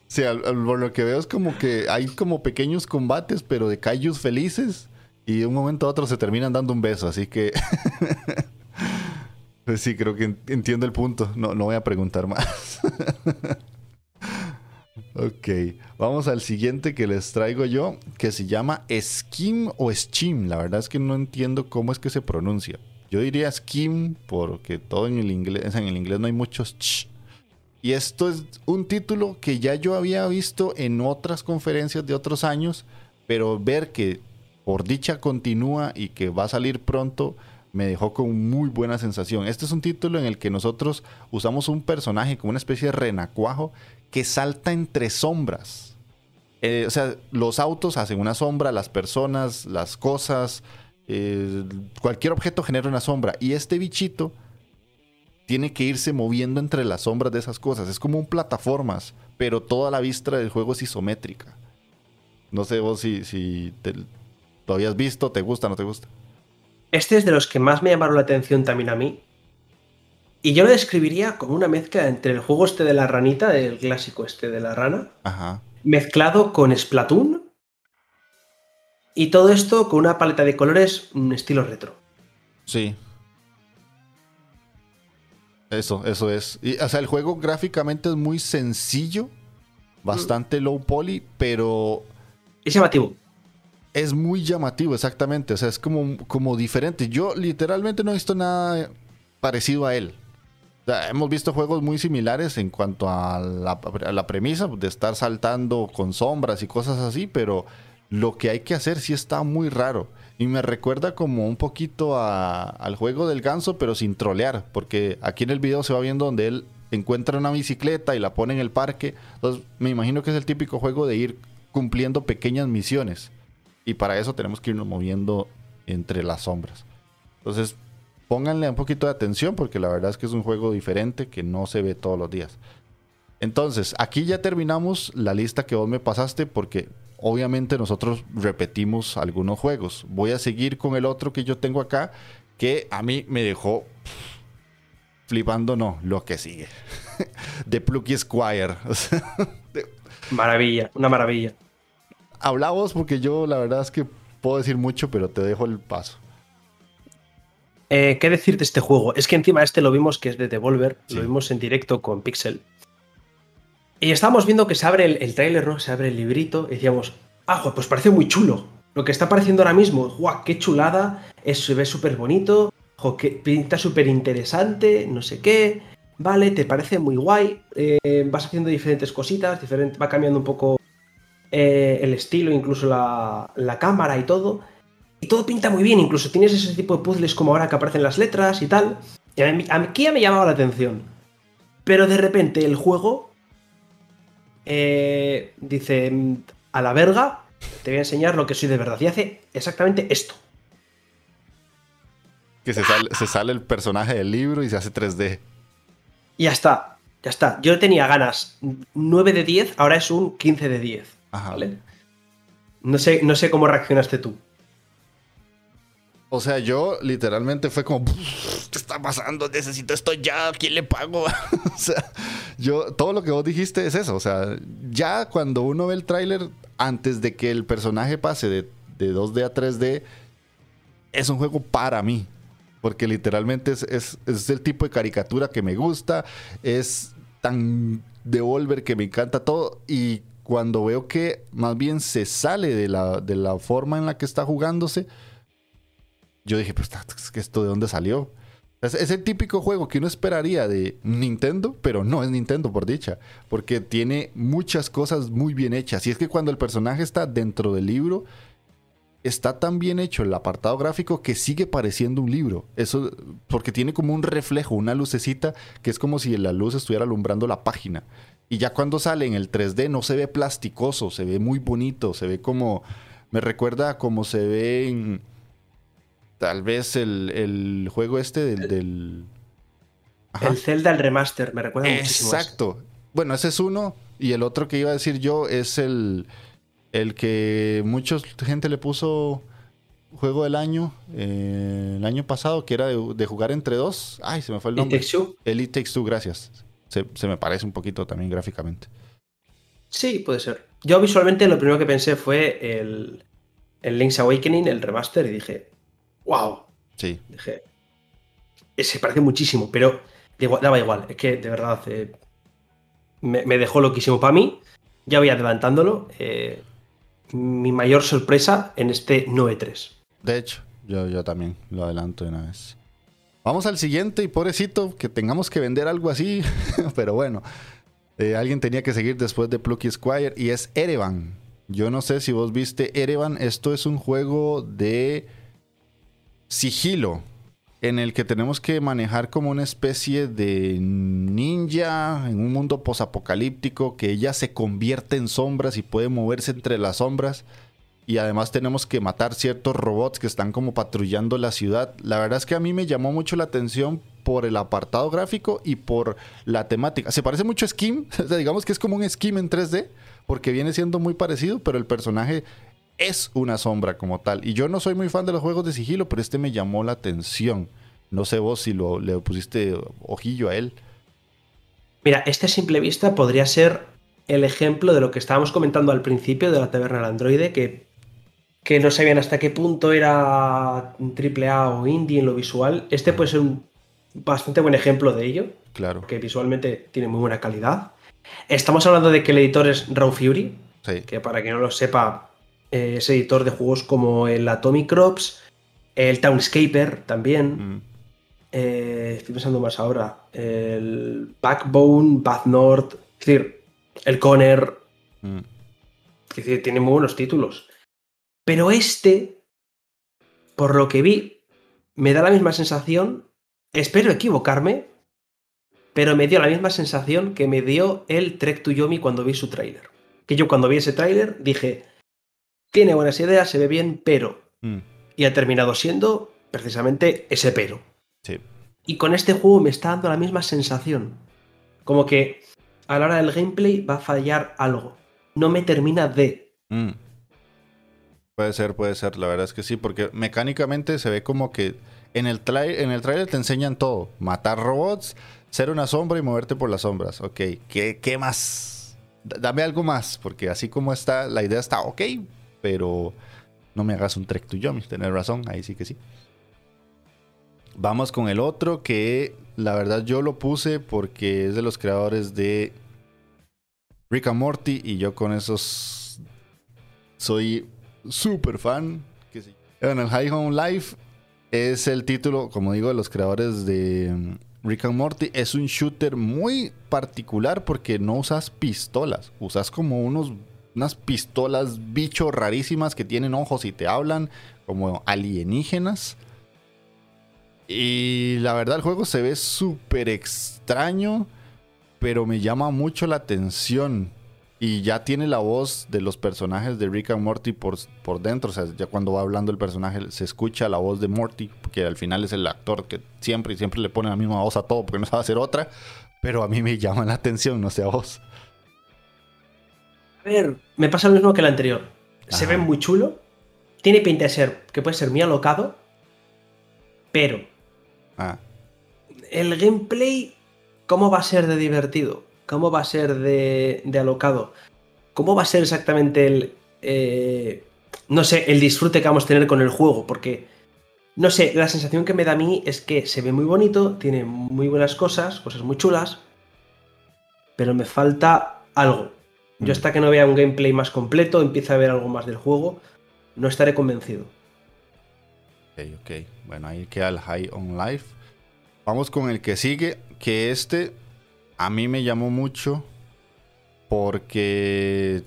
O sea, por lo que veo es como que hay como pequeños combates, pero de Kaijus felices. Y de un momento a otro se terminan dando un beso, así que... [laughs] pues sí, creo que entiendo el punto. No, no voy a preguntar más. [laughs] Ok, vamos al siguiente que les traigo yo, que se llama Skim o Schim. La verdad es que no entiendo cómo es que se pronuncia. Yo diría Skim porque todo en el inglés, en el inglés no hay muchos ch. Y esto es un título que ya yo había visto en otras conferencias de otros años, pero ver que por dicha continúa y que va a salir pronto, me dejó con muy buena sensación. Este es un título en el que nosotros usamos un personaje como una especie de renacuajo que salta entre sombras. Eh, o sea, los autos hacen una sombra, las personas, las cosas, eh, cualquier objeto genera una sombra. Y este bichito tiene que irse moviendo entre las sombras de esas cosas. Es como un plataformas, pero toda la vista del juego es isométrica. No sé vos si, si lo habías visto, te gusta, no te gusta. Este es de los que más me llamaron la atención también a mí, y yo lo describiría como una mezcla entre el juego este de la ranita, el clásico este de la rana, mezclado con Splatoon. Y todo esto con una paleta de colores un estilo retro. Sí. Eso, eso es. Y, o sea, el juego gráficamente es muy sencillo, bastante low poly, pero... Es llamativo. Es muy llamativo, exactamente. O sea, es como, como diferente. Yo literalmente no he visto nada parecido a él hemos visto juegos muy similares en cuanto a la, premisa de estar saltando con sombras y cosas así, pero lo que hay que hacer sí está muy raro. Y me recuerda como un poquito al juego del ganso, pero sin trolear, porque aquí en el video se va viendo donde él encuentra una bicicleta y la pone en el parque. Entonces me imagino que es el típico juego de ir cumpliendo pequeñas misiones. Y para eso tenemos que irnos moviendo entre las sombras. Entonces pónganle un poquito de atención porque la verdad es que es un juego diferente que no se ve todos los días. Entonces, aquí ya terminamos la lista que vos me pasaste porque obviamente nosotros repetimos algunos juegos. Voy a seguir con el otro que yo tengo acá que a mí me dejó flipando, no, lo que sigue. [laughs] de Plucky Squire. [laughs] Maravilla, una maravilla. Hablamos porque yo la verdad es que puedo decir mucho, pero te dejo el paso. Eh, ¿Qué decir de este juego? Es que encima este lo vimos que es de Devolver, lo vimos en directo con Pixel. Y estábamos viendo que se abre el, el tráiler, ¿no? Se abre el librito y decíamos, ah, pues parece muy chulo. Lo que está apareciendo ahora mismo, guau, qué chulada, es, se ve súper bonito, jo, que pinta súper interesante, no sé qué. Vale, te parece muy guay, eh, vas haciendo diferentes cositas, va cambiando un poco eh, el estilo, incluso la, la cámara y todo. Y todo pinta muy bien, incluso tienes ese tipo de puzzles como ahora que aparecen las letras y tal. Y aquí ya me llamaba la atención. Pero de repente el juego eh, dice, a la verga, te voy a enseñar lo que soy de verdad. Y hace exactamente esto. que se sale, se sale el personaje del libro y se hace 3D. Y ya está, ya está. Yo tenía ganas 9 de 10, ahora es un 15 de 10. ¿Vale? No sé, no sé cómo reaccionaste tú. O sea, yo literalmente fue como, ¿qué está pasando? Necesito esto ya, quién le pago? [laughs] o sea, yo, todo lo que vos dijiste es eso. O sea, ya cuando uno ve el tráiler, antes de que el personaje pase de, 2D a 3D, es un juego para mí. Porque literalmente es, es, el tipo de caricatura que me gusta, es tan devolver que me encanta todo. Y cuando veo que más bien se sale de la, de la forma en la que está jugándose, yo dije, pues, ¿esto de dónde salió? Es, el típico juego que uno esperaría de Nintendo, pero no es Nintendo por dicha, porque tiene muchas cosas muy bien hechas. Y es que cuando el personaje está dentro del libro, está tan bien hecho el apartado gráfico que sigue pareciendo un libro. Eso, porque tiene como un reflejo, una lucecita, que es como si la luz estuviera alumbrando la página. Y ya cuando sale en el 3D no se ve plasticoso, se ve muy bonito, se ve como, me recuerda como se ve en Tal vez el, juego este del... del... El Zelda, el remaster, me recuerda muchísimo. Exacto. Bueno, ese es uno. Y el otro que iba a decir yo es el, el que mucha gente le puso juego del año, eh, el año pasado, que era de, jugar entre dos. Ay, se me fue el nombre. El It Takes Two, gracias. Se, me parece un poquito también gráficamente. Sí, puede ser. Yo visualmente lo primero que pensé fue el, el Link's Awakening, el remaster, y dije, wow. Sí. Dije, se parece muchísimo, pero daba igual. Es que de verdad eh, me, dejó loquísimo para mí. Ya voy adelantándolo. Eh, mi mayor sorpresa en este 9-3. De hecho, yo, yo también lo adelanto de una vez. Vamos al siguiente y pobrecito que tengamos que vender algo así, [laughs] pero bueno. Eh, alguien tenía que seguir después de Plucky Squire y es Erevan. Yo no sé si vos viste Erevan. Esto es un juego de sigilo en el que tenemos que manejar como una especie de ninja en un mundo posapocalíptico que ella se convierte en sombras y puede moverse entre las sombras. Y además tenemos que matar ciertos robots que están como patrullando la ciudad. La verdad es que a mí me llamó mucho la atención por el apartado gráfico y por la temática. Se parece mucho a Skim, [laughs] digamos que es como un Skim en 3D, porque viene siendo muy parecido, pero el personaje es una sombra como tal. Y yo no soy muy fan de los juegos de sigilo, pero este me llamó la atención. No sé vos si lo, le pusiste ojillo a él. Mira, este simple vista podría ser el ejemplo de lo que estábamos comentando al principio de la taberna del androide, que, que no sabían hasta qué punto era triple A o indie en lo visual. Este puede ser un bastante buen ejemplo de ello. Claro. Que visualmente tiene muy buena calidad. Estamos hablando de que el editor es Raw Fury, que para quien no lo sepa, eh, es editor de juegos como el Atomic Crops, el Townscaper también. Mm. Eh, estoy pensando más ahora. El Backbone, Bad North, es decir, el Conner. Mm. Es decir, tiene muy buenos títulos. Pero este, por lo que vi, me da la misma sensación. Espero equivocarme, pero me dio la misma sensación que me dio el Trek to Yomi cuando vi su tráiler. Que yo cuando vi ese tráiler dije, tiene buenas ideas, se ve bien, pero. Mm. Y ha terminado siendo precisamente ese pero. Sí. Y con este juego me está dando la misma sensación. Como que a la hora del gameplay va a fallar algo. No me termina de. Mm. Puede ser, puede ser. La verdad es que sí, porque mecánicamente se ve como que en el, en el trailer te enseñan todo. Matar robots, ser una sombra y moverte por las sombras. Ok, ¿qué, qué más? dame algo más, porque así como está, la idea está ok, pero no me hagas un Trek to Yomi, tener razón, ahí sí que sí. Vamos con el otro que la verdad yo lo puse porque es de los creadores de Rick and Morty y yo con esos soy súper fan. En el High Home Life es el título, como digo, de los creadores de mm, Rick and Morty. Es un shooter muy particular porque no usas pistolas, usas como unos unas pistolas bichos rarísimas que tienen ojos y te hablan como alienígenas. Y la verdad el juego se ve súper extraño, pero me llama mucho la atención. Y ya tiene la voz de los personajes de Rick and Morty por, por dentro. O sea, ya cuando va hablando el personaje se escucha la voz de Morty, que al final es el actor que siempre y siempre le pone la misma voz a todo porque no sabe hacer otra. Pero a mí me llama la atención, no sé a vos. A ver, me pasa lo mismo que el anterior. Se ve muy chulo. Tiene pinta de ser que puede ser muy alocado. Pero. Ah. El gameplay, ¿cómo va a ser de divertido? ¿Cómo va a ser de, alocado? ¿Cómo va a ser exactamente el... Eh, no sé, el disfrute que vamos a tener con el juego? Porque, no sé, la sensación que me da a mí es que se ve muy bonito, tiene muy buenas cosas, cosas muy chulas, pero me falta algo. Yo mm. hasta que no vea un gameplay más completo, empiece a ver algo más del juego, no estaré convencido. Ok, ok. Bueno, ahí queda el High on Life. Vamos con el que sigue, que este a mí me llamó mucho porque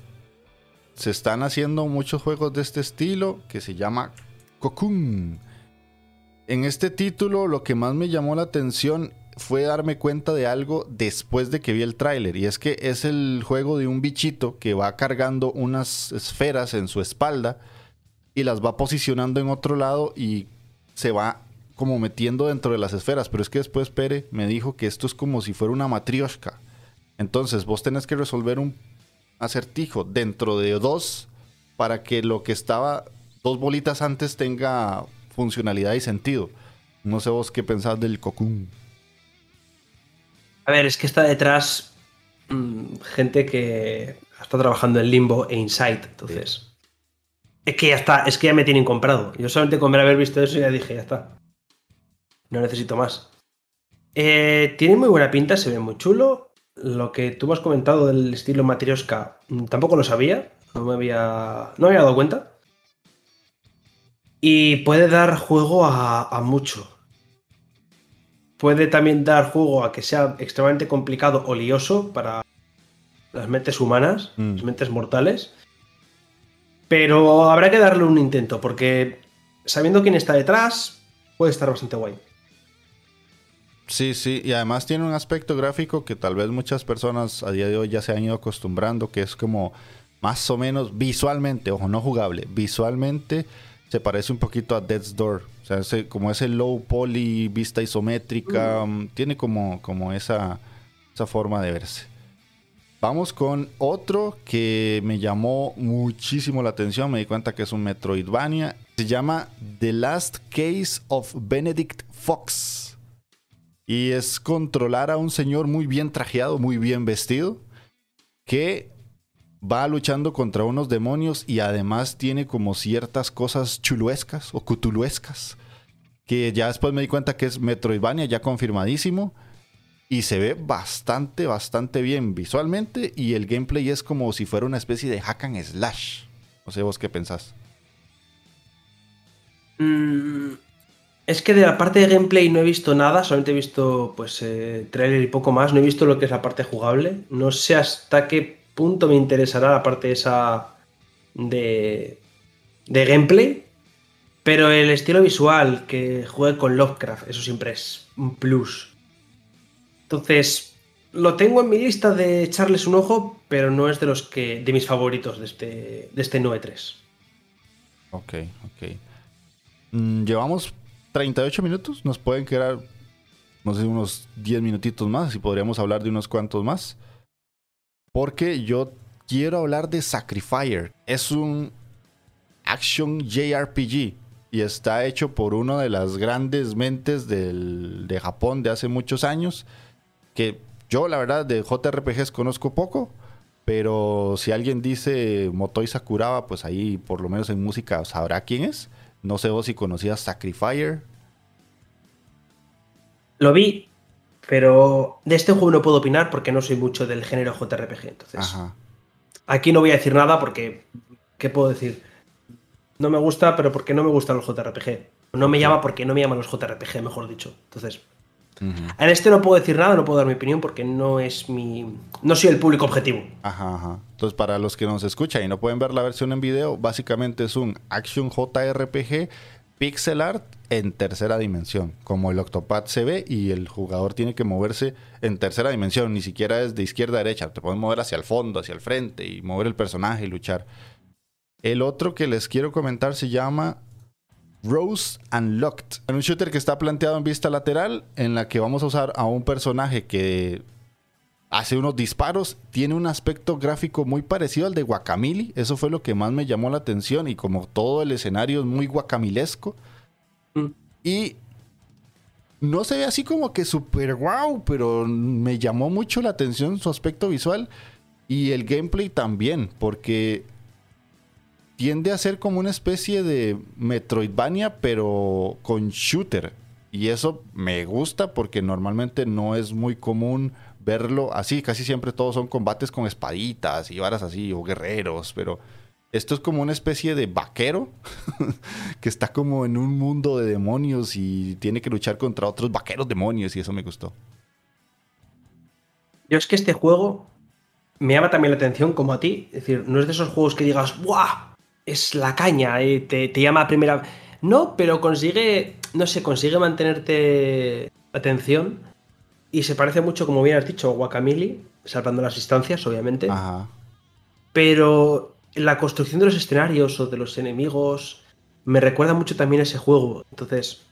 se están haciendo muchos juegos de este estilo que se llama Cocoon. En este título lo que más me llamó la atención fue darme cuenta de algo después de que vi el tráiler y es que es el juego de un bichito que va cargando unas esferas en su espalda y las va posicionando en otro lado y se va como metiendo dentro de las esferas, pero es que después Pere me dijo que esto es como si fuera una matrioshka. Entonces vos tenés que resolver un acertijo dentro de dos para que lo que estaba dos bolitas antes tenga funcionalidad y sentido. No sé vos qué pensás del Cocoon. A ver, es que está detrás mm, gente que está trabajando en Limbo e Insight, entonces. Es que ya está, es que ya me tienen comprado. Yo solamente con haber visto eso ya dije, ya está. No necesito más. Eh, tiene muy buena pinta, se ve muy chulo. Lo que tú has comentado del estilo Matrioska mm, tampoco lo sabía. No me había, no me había dado cuenta. Y puede dar juego a, mucho. Puede también dar juego a que sea extremadamente complicado o lioso para las mentes humanas, mm. las mentes mortales. Pero habrá que darle un intento, porque sabiendo quién está detrás, puede estar bastante guay. Sí, sí, y además tiene un aspecto gráfico que tal vez muchas personas a día de hoy ya se han ido acostumbrando, que es como más o menos visualmente, ojo, no jugable, visualmente se parece un poquito a Death's Door. O sea, ese, como ese low poly, vista isométrica, mm, tiene como, como esa, esa forma de verse. Vamos con otro que me llamó muchísimo la atención, me di cuenta que es un Metroidvania. Se llama The Last Case of Benedict Fox. Y es controlar a un señor muy bien trajeado, muy bien vestido, que va luchando contra unos demonios y además tiene como ciertas cosas chuluescas o cutuluescas. Que ya después me di cuenta que es Metroidvania, ya confirmadísimo. Y se ve bastante, bastante bien visualmente. Y el gameplay es como si fuera una especie de hack and slash. No sé vos qué pensás. Mmm es que de la parte de gameplay no he visto nada, solamente he visto pues eh, trailer y poco más, no he visto lo que es la parte jugable. No sé hasta qué punto me interesará la parte esa de, de gameplay, pero el estilo visual que juegue con Lovecraft, eso siempre es un plus. Entonces, lo tengo en mi lista de echarles un ojo, pero no es de los que de mis favoritos de este, de este 9.3. Ok, ok. Mm, llevamos 38 minutos. Nos pueden quedar, no sé, unos 10 minutitos más. Y podríamos hablar de unos cuantos más. Porque yo quiero hablar de Sacrifier. Es un action JRPG. Y está hecho por una de las grandes mentes de Japón de hace muchos años. Que yo, la verdad, de JRPGs conozco poco. Pero si alguien dice Motoi Sakuraba, pues ahí por lo menos en música sabrá quién es. No sé vos si conocías Sacrifier. Lo vi, pero de este juego no puedo opinar porque no soy mucho del género JRPG. Entonces, aquí no voy a decir nada porque, ¿qué puedo decir? No me gusta, pero porque no me gustan los JRPG. No me llama porque no me llaman los JRPG, mejor dicho. Entonces, en este no puedo decir nada, no puedo dar mi opinión porque no es mi. No soy el público objetivo. Ajá, ajá. Entonces, para los que nos escuchan y no pueden ver la versión en video, básicamente es un Action JRPG pixel art en tercera dimensión, como el Octopad se ve y el jugador tiene que moverse en tercera dimensión, ni siquiera es de izquierda a derecha, te puedes mover hacia el fondo, hacia el frente y mover el personaje y luchar. El otro que les quiero comentar se llama Rose Unlocked. Es un shooter que está planteado en vista lateral, en la que vamos a usar a un personaje que hace unos disparos, tiene un aspecto gráfico muy parecido al de Guacamili. Eso fue lo que más me llamó la atención y como todo el escenario es muy guacamilesco. Mm. Y no se ve así como que súper wow, pero me llamó mucho la atención su aspecto visual y el gameplay también, porque tiende a ser como una especie de Metroidvania, pero con shooter. Y eso me gusta porque normalmente no es muy común verlo así. Casi siempre todos son combates con espaditas y varas así, o guerreros, pero esto es como una especie de vaquero [laughs] que está como en un mundo de demonios y tiene que luchar contra otros vaqueros demonios y eso me gustó. Yo es que este juego me llama también la atención como a ti. Es decir, no es de esos juegos que digas, ¡buah! Es la caña, eh, te, te, llama a primera... No, pero consigue, no sé, consigue mantenerte atención y se parece mucho, como bien has dicho, a Guacamili, salvando las distancias, obviamente. Ajá. Pero la construcción de los escenarios o de los enemigos me recuerda mucho también a ese juego. Entonces,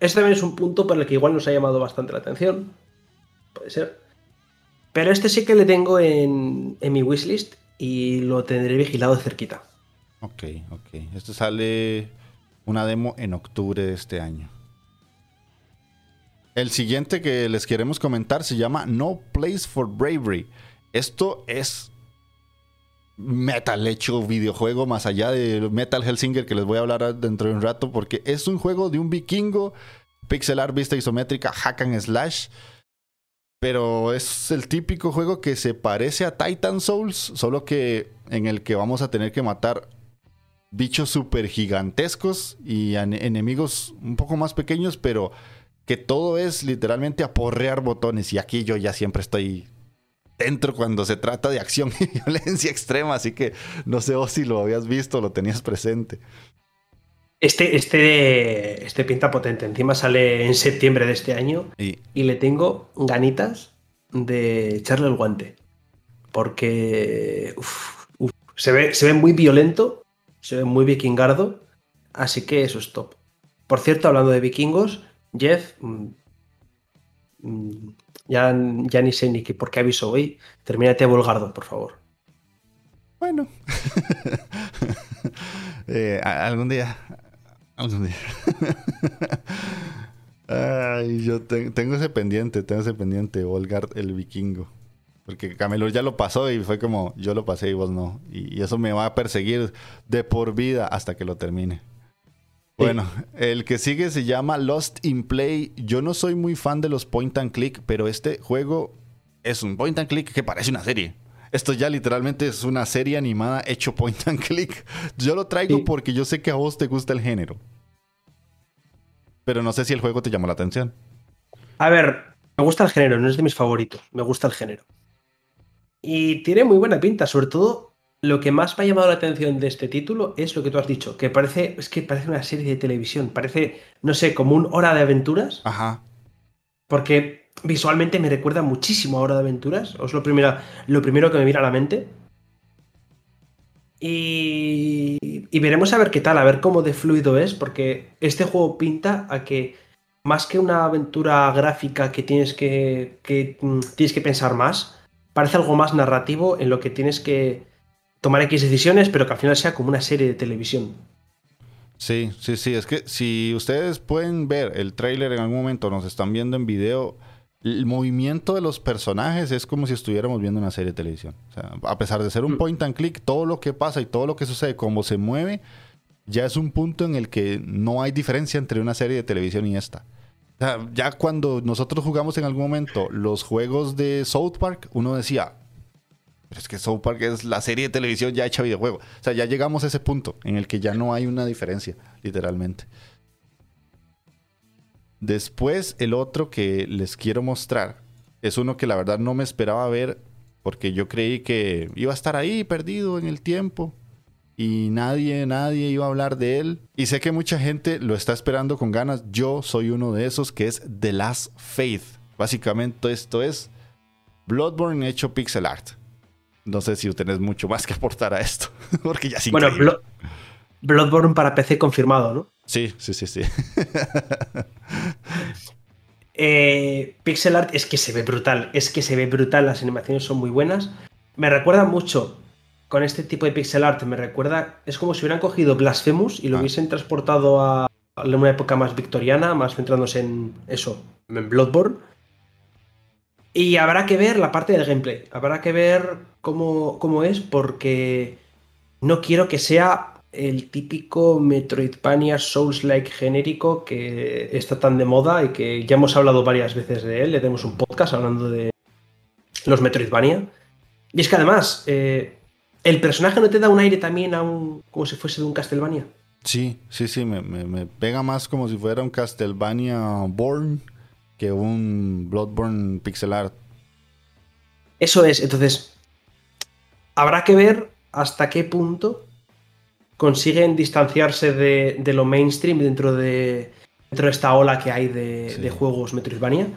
este también es un punto por el que igual nos ha llamado bastante la atención. Puede ser. Pero este sí que le tengo en, en mi wishlist y lo tendré vigilado de cerquita. Ok, ok. Esto sale una demo en octubre de este año. El siguiente que les queremos comentar se llama No Place for Bravery. Esto es metal hecho videojuego más allá de Metal Hellsinger que les voy a hablar dentro de un rato porque es un juego de un vikingo pixel art vista isométrica hack and slash pero es el típico juego que se parece a Titan Souls solo que en el que vamos a tener que matar bichos super gigantescos y enemigos un poco más pequeños pero que todo es literalmente aporrear botones y aquí yo ya siempre estoy dentro cuando se trata de acción y [laughs] violencia extrema, así que no sé vos si lo habías visto, lo tenías presente. Este, este, este pinta potente. Encima sale en septiembre de este año y, le tengo ganitas de echarle el guante. Porque se, ve, se ve muy violento, se ve muy vikingardo, así que eso es top. Por cierto, hablando de vikingos, Jeff, mm, mm, ya, ni sé ni qué, por qué aviso hoy. Termínate Volgardo, por favor. Bueno. [laughs] Eh, algún día. Algún día. [laughs] Ay, yo tengo ese pendiente, tengo ese pendiente, Volgard el vikingo. Porque Camelot ya lo pasó y fue como, yo lo pasé y vos no. y eso me va a perseguir de por vida hasta que lo termine. Bueno, el que sigue se llama Lost in Play. Yo no soy muy fan de los point and click, pero este juego es un point and click que parece una serie. Esto ya literalmente es una serie animada hecho point and click. Yo lo traigo porque yo sé que a vos te gusta el género. Pero no sé si el juego te llamó la atención. A ver, me gusta el género, no es de mis favoritos. Me gusta el género. Y tiene muy buena pinta, sobre todo lo que más me ha llamado la atención de este título es lo que tú has dicho, que parece, es que parece una serie de televisión, parece, no sé, como un Hora de Aventuras. Ajá. Porque visualmente me recuerda muchísimo a Hora de Aventuras, es lo primero, lo primero que me viene a la mente. Y, y veremos a ver qué tal, a ver cómo de fluido es, porque este juego pinta a que más que una aventura gráfica que tienes que, que mm, tienes que pensar más, parece algo más narrativo en lo que tienes que tomar X decisiones, pero que al final sea como una serie de televisión. Sí, sí, sí. Es que si ustedes pueden ver el tráiler en algún momento, nos están viendo en video, el movimiento de los personajes es como si estuviéramos viendo una serie de televisión. O sea, a pesar de ser un mm. point and click, todo lo que pasa y todo lo que sucede, cómo se mueve, ya es un punto en el que no hay diferencia entre una serie de televisión y esta. O sea, ya cuando nosotros jugamos en algún momento los juegos de South Park, uno decía, pero es que South Park es la serie de televisión ya hecha videojuego. O sea, ya llegamos a ese punto en el que ya no hay una diferencia, literalmente. Después, el otro que les quiero mostrar es uno que la verdad no me esperaba ver porque yo creí que iba a estar ahí perdido en el tiempo. Y nadie, nadie iba a hablar de él. Y sé que mucha gente lo está esperando con ganas. Yo soy uno de esos que es The Last Faith. Básicamente esto es Bloodborne hecho pixel art. No sé si tenés mucho más que aportar a esto, [laughs] porque ya sí. Bueno, Bloodborne para PC confirmado, ¿no? Sí, sí, sí, sí. [laughs] Eh, pixel art es que se ve brutal, es que se ve brutal, las animaciones son muy buenas. Me recuerda mucho con este tipo de pixel art, me recuerda, es como si hubieran cogido Blasphemous y lo ah. hubiesen transportado a, una época más victoriana, más centrándose en eso, en Bloodborne. Y habrá que ver la parte del gameplay, habrá que ver cómo, cómo es, porque no quiero que sea el típico Metroidvania Souls-like genérico que está tan de moda y que ya hemos hablado varias veces de él. Le tenemos un podcast hablando de los Metroidvania. Y es que además, eh, el personaje no te da un aire también a un. como si fuese de un Castlevania. Sí, sí, sí, me, pega más como si fuera un Castlevania Born que un Bloodborne pixel art. Eso es, entonces. Habrá que ver hasta qué punto consiguen distanciarse de, lo mainstream dentro de, dentro de esta ola que hay de, juegos Metroidvania.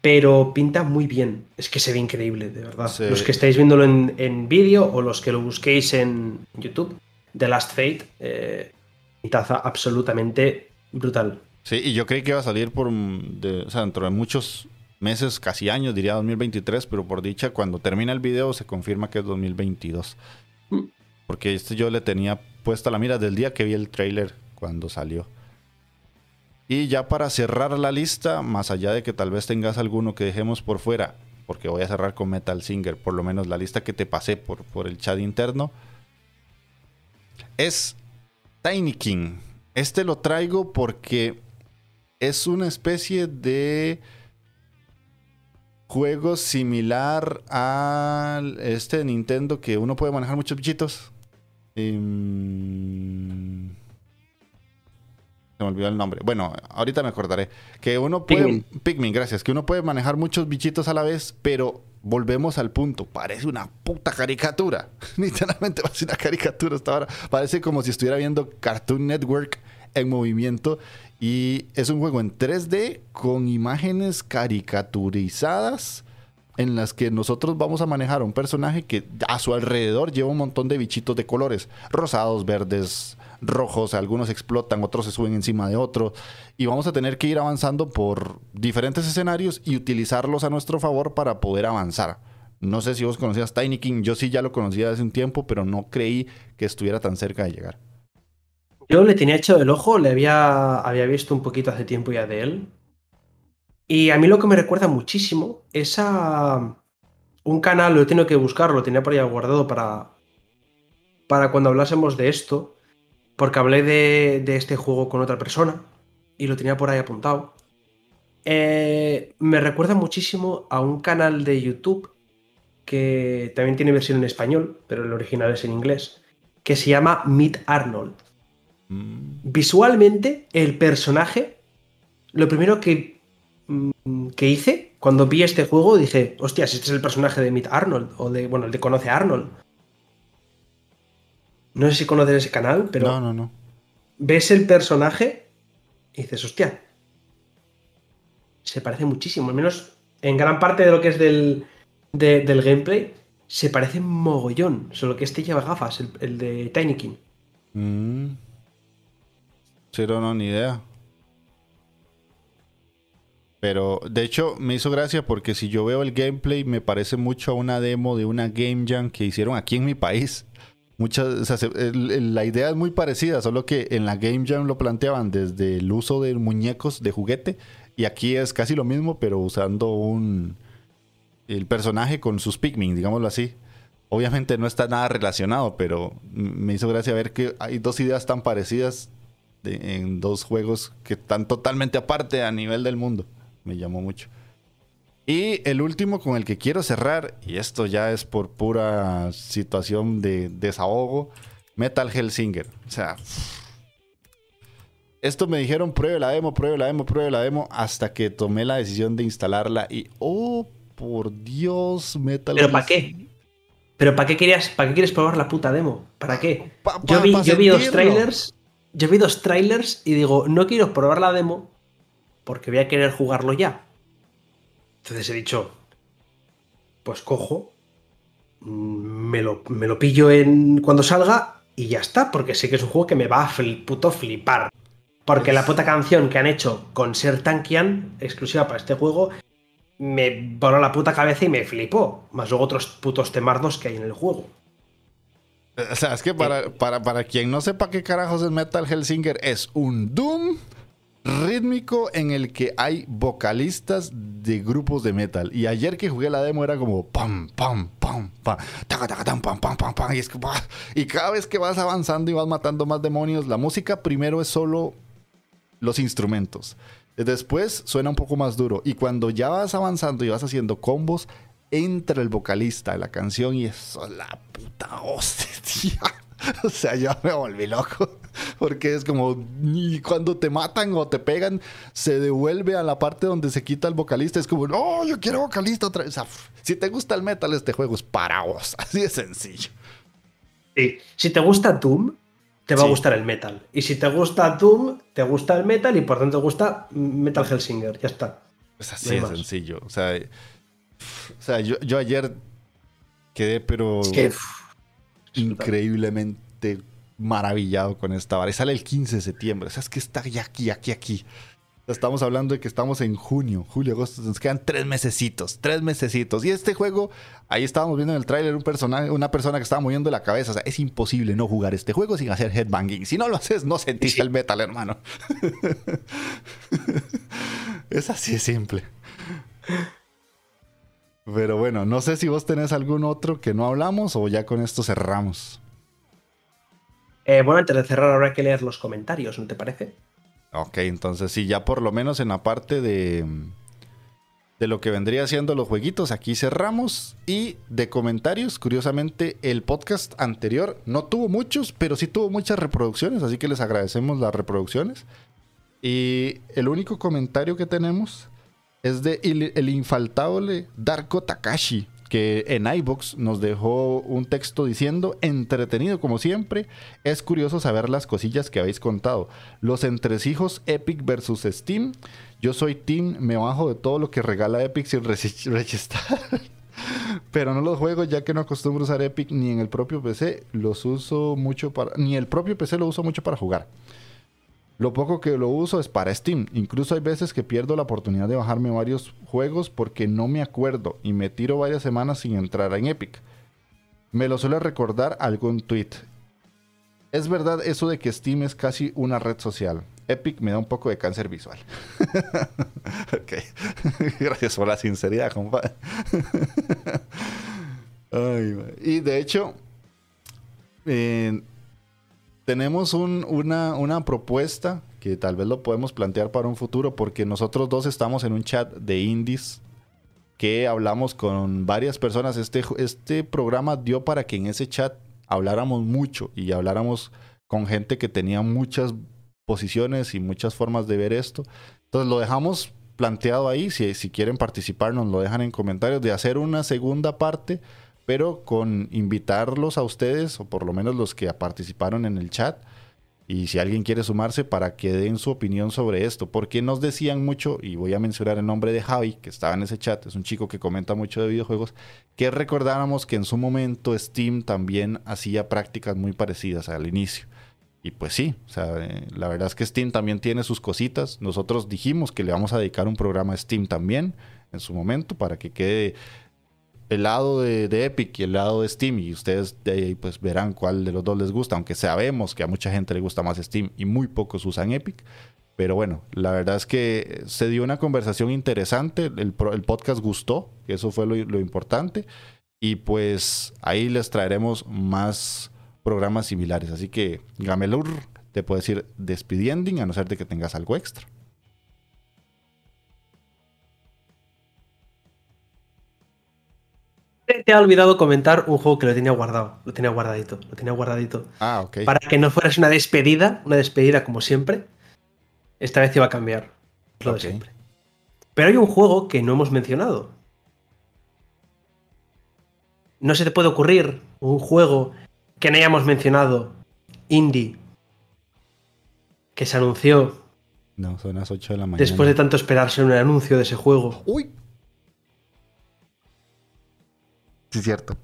Pero pinta muy bien. Es que se ve increíble, de verdad. Los que estáis viéndolo en, vídeo o los que lo busquéis en YouTube, The Last Fate, eh, pintaza absolutamente brutal. Sí, y yo creí que iba a salir por dentro de muchos meses, casi años, diría 2023, pero por dicha, cuando termina el video se confirma que es 2022. Mm. Porque este yo le tenía puesta la mira del día que vi el trailer cuando salió. Y ya para cerrar la lista, más allá de que tal vez tengas alguno que dejemos por fuera, porque voy a cerrar con Metal Singer, por lo menos la lista que te pasé por, por el chat interno, es Tiny King. Este lo traigo porque es una especie de juego similar a este Nintendo que uno puede manejar muchos bichitos. Em, se me olvidó el nombre. Bueno, ahorita me acordaré. Que uno puede. Pikmin. gracias. Que uno puede manejar muchos bichitos a la vez, pero volvemos al punto. Parece una puta caricatura. [laughs] Literalmente parece una caricatura hasta ahora. Parece como si estuviera viendo Cartoon Network en movimiento. Y es un juego en 3D con imágenes caricaturizadas en las que nosotros vamos a manejar a un personaje que a su alrededor lleva un montón de bichitos de colores, rosados, verdes, rojos, algunos explotan, otros se suben encima de otros, y vamos a tener que ir avanzando por diferentes escenarios y utilizarlos a nuestro favor para poder avanzar. No sé si vos conocías Tiny King, yo sí ya lo conocía hace un tiempo, pero no creí que estuviera tan cerca de llegar. Yo le tenía hecho el ojo, le había, había visto un poquito hace tiempo ya de él, y a mí lo que me recuerda muchísimo es a un canal, lo he tenido que buscar, lo tenía por ahí guardado para, para cuando hablásemos de esto, porque hablé de, este juego con otra persona y lo tenía por ahí apuntado. Eh, me recuerda muchísimo a un canal de YouTube que también tiene versión en español, pero el original es en inglés, que se llama Meet Arnold. Mm. Visualmente, el personaje, lo primero que Mm, que hice cuando vi este juego dije, hostias, este es el personaje de Meet Arnold, o de, bueno, el de Conoce a Arnold. No sé si conoces ese canal, pero. No, no, no. Ves el personaje y dices, hostia. Se parece muchísimo, al menos en gran parte de lo que es del, del gameplay, se parece mogollón. Solo que este lleva gafas, el, de Tiny King. Mm. Cero, no, ni idea. Pero de hecho me hizo gracia porque si yo veo el gameplay me parece mucho a una demo de una Game Jam que hicieron aquí en mi país. Muchas, la idea es muy parecida, solo que en la Game Jam lo planteaban desde el uso de muñecos de juguete y aquí es casi lo mismo, pero usando un el personaje con sus Pikmin, digámoslo así. Obviamente no está nada relacionado, pero me hizo gracia ver que hay dos ideas tan parecidas en dos juegos que están totalmente aparte a nivel del mundo me llamó mucho. Y el último con el que quiero cerrar, y esto ya es por pura situación de desahogo, Metal Hellsinger. O sea, esto me dijeron pruebe la demo, pruebe la demo, pruebe la demo, hasta que tomé la decisión de instalarla y, oh, por Dios, Metal ¿Pero para qué? Pero ¿para qué, querías, ¿para qué quieres probar la puta demo? ¿Para qué? yo, vi, yo vi dos trailers. Yo vi dos trailers y digo, no quiero probar la demo porque voy a querer jugarlo ya. Entonces he dicho, pues cojo, me lo, me lo pillo en cuando salga y ya está, porque sé que es un juego que me va a puto flipar. Porque la puta canción que han hecho con Ser Tankian, exclusiva para este juego, me voló la puta cabeza y me flipó. Más luego otros putos temardos que hay en el juego. O sea, es que para, para, para quien no sepa qué carajos es Metal Hellsinger, es un Doom rítmico en el que hay vocalistas de grupos de metal. Y ayer que jugué la demo era como pam, pam, pam, pam, taca, taca, pam, pam, pam, pam. Y, cada vez que vas avanzando y vas matando más demonios, la música primero es solo los instrumentos. Después suena un poco más duro. Y cuando ya vas avanzando y vas haciendo combos, entra el vocalista de la canción y es la puta hostia. [laughs] [laughs] o sea, yo me volví loco. Porque es como, y cuando te matan o te pegan, se devuelve a la parte donde se quita el vocalista. Es como, no, yo quiero vocalista otra vez. si te gusta el metal, este juego es para vos. [laughs] Así de sencillo. Sí. Si te gusta Doom, te va a gustar el metal. Y si te gusta Doom, te gusta el metal y por tanto te gusta Metal Hellsinger. Ya está. Es así de sencillo. O sea, o sea yo, yo ayer quedé, pero. Es que, increíblemente maravillado con esta vara. Sale el 15 de septiembre. O sea, es que está ya aquí, aquí, aquí. Estamos hablando de que estamos en junio, julio, agosto. Nos quedan tres mesecitos, tres mesecitos. Y este juego, ahí estábamos viendo en el tráiler un una persona que estaba moviendo la cabeza. O sea, es imposible no jugar este juego sin hacer headbanging. Si no lo haces, no sentís el metal, hermano. [laughs] es así de simple. Pero bueno, no sé si vos tenés algún otro que no hablamos o ya con esto cerramos. Eh, bueno, antes de cerrar habrá que leer los comentarios, ¿no te parece? Ok, entonces sí, ya por lo menos en la parte de, de lo que vendría siendo los jueguitos, aquí cerramos. Y de comentarios, curiosamente, el podcast anterior no tuvo muchos, pero sí tuvo muchas reproducciones, así que les agradecemos las reproducciones. Y el único comentario que tenemos es de el, infaltable Darko Takashi, que en iBox nos dejó un texto diciendo, entretenido como siempre, es curioso saber las cosillas que habéis contado. Los entresijos Epic versus Steam. Yo soy Team, me bajo de todo lo que regala Epic sin registrar. [laughs] Pero no los juego ya que no acostumbro usar Epic ni en el propio PC. Los uso mucho para... Ni el propio PC lo uso mucho para jugar. Lo poco que lo uso es para Steam. Incluso hay veces que pierdo la oportunidad de bajarme varios juegos porque no me acuerdo y me tiro varias semanas sin entrar en Epic. Me lo suele recordar algún tweet. Es verdad eso de que Steam es casi una red social. Epic me da un poco de cáncer visual. [laughs] ok. [laughs] Gracias por la sinceridad, compadre. [laughs] y de hecho, eh, tenemos una, propuesta que tal vez lo podemos plantear para un futuro, porque nosotros dos estamos en un chat de indies que hablamos con varias personas. Este, este programa dio para que en ese chat habláramos mucho y habláramos con gente que tenía muchas posiciones y muchas formas de ver esto. Entonces lo dejamos planteado ahí. Si, si quieren participar, nos lo dejan en comentarios de hacer una segunda parte pero con invitarlos a ustedes, o por lo menos los que participaron en el chat, y si alguien quiere sumarse para que den su opinión sobre esto, porque nos decían mucho, y voy a mencionar el nombre de Javi, que estaba en ese chat, es un chico que comenta mucho de videojuegos, que recordáramos que en su momento Steam también hacía prácticas muy parecidas al inicio. Y pues sí, eh, la verdad es que Steam también tiene sus cositas. Nosotros dijimos que le vamos a dedicar un programa a Steam también en su momento para que quede el lado de, Epic y el lado de Steam y ustedes pues verán cuál de los dos les gusta, aunque sabemos que a mucha gente le gusta más Steam y muy pocos usan Epic. Pero bueno, la verdad es que se dio una conversación interesante, el, podcast gustó, eso fue lo, lo, importante, y pues ahí les traeremos más programas similares. Así que Gamelur te puedes ir despidiendo, a no ser de que tengas algo extra. Te ha olvidado comentar un juego que lo tenía guardado, lo tenía guardadito, lo tenía guardadito. Ah, ok. Para que no fueras una despedida, una despedida como siempre, esta vez iba a cambiar lo de siempre. Pero hay un juego que no hemos mencionado. ¿no se te puede ocurrir un juego que no hayamos mencionado, indie, que se anunció no, son las 8 de la mañana. Después de tanto esperarse un anuncio de ese juego. ¡Uy! Sí, es cierto.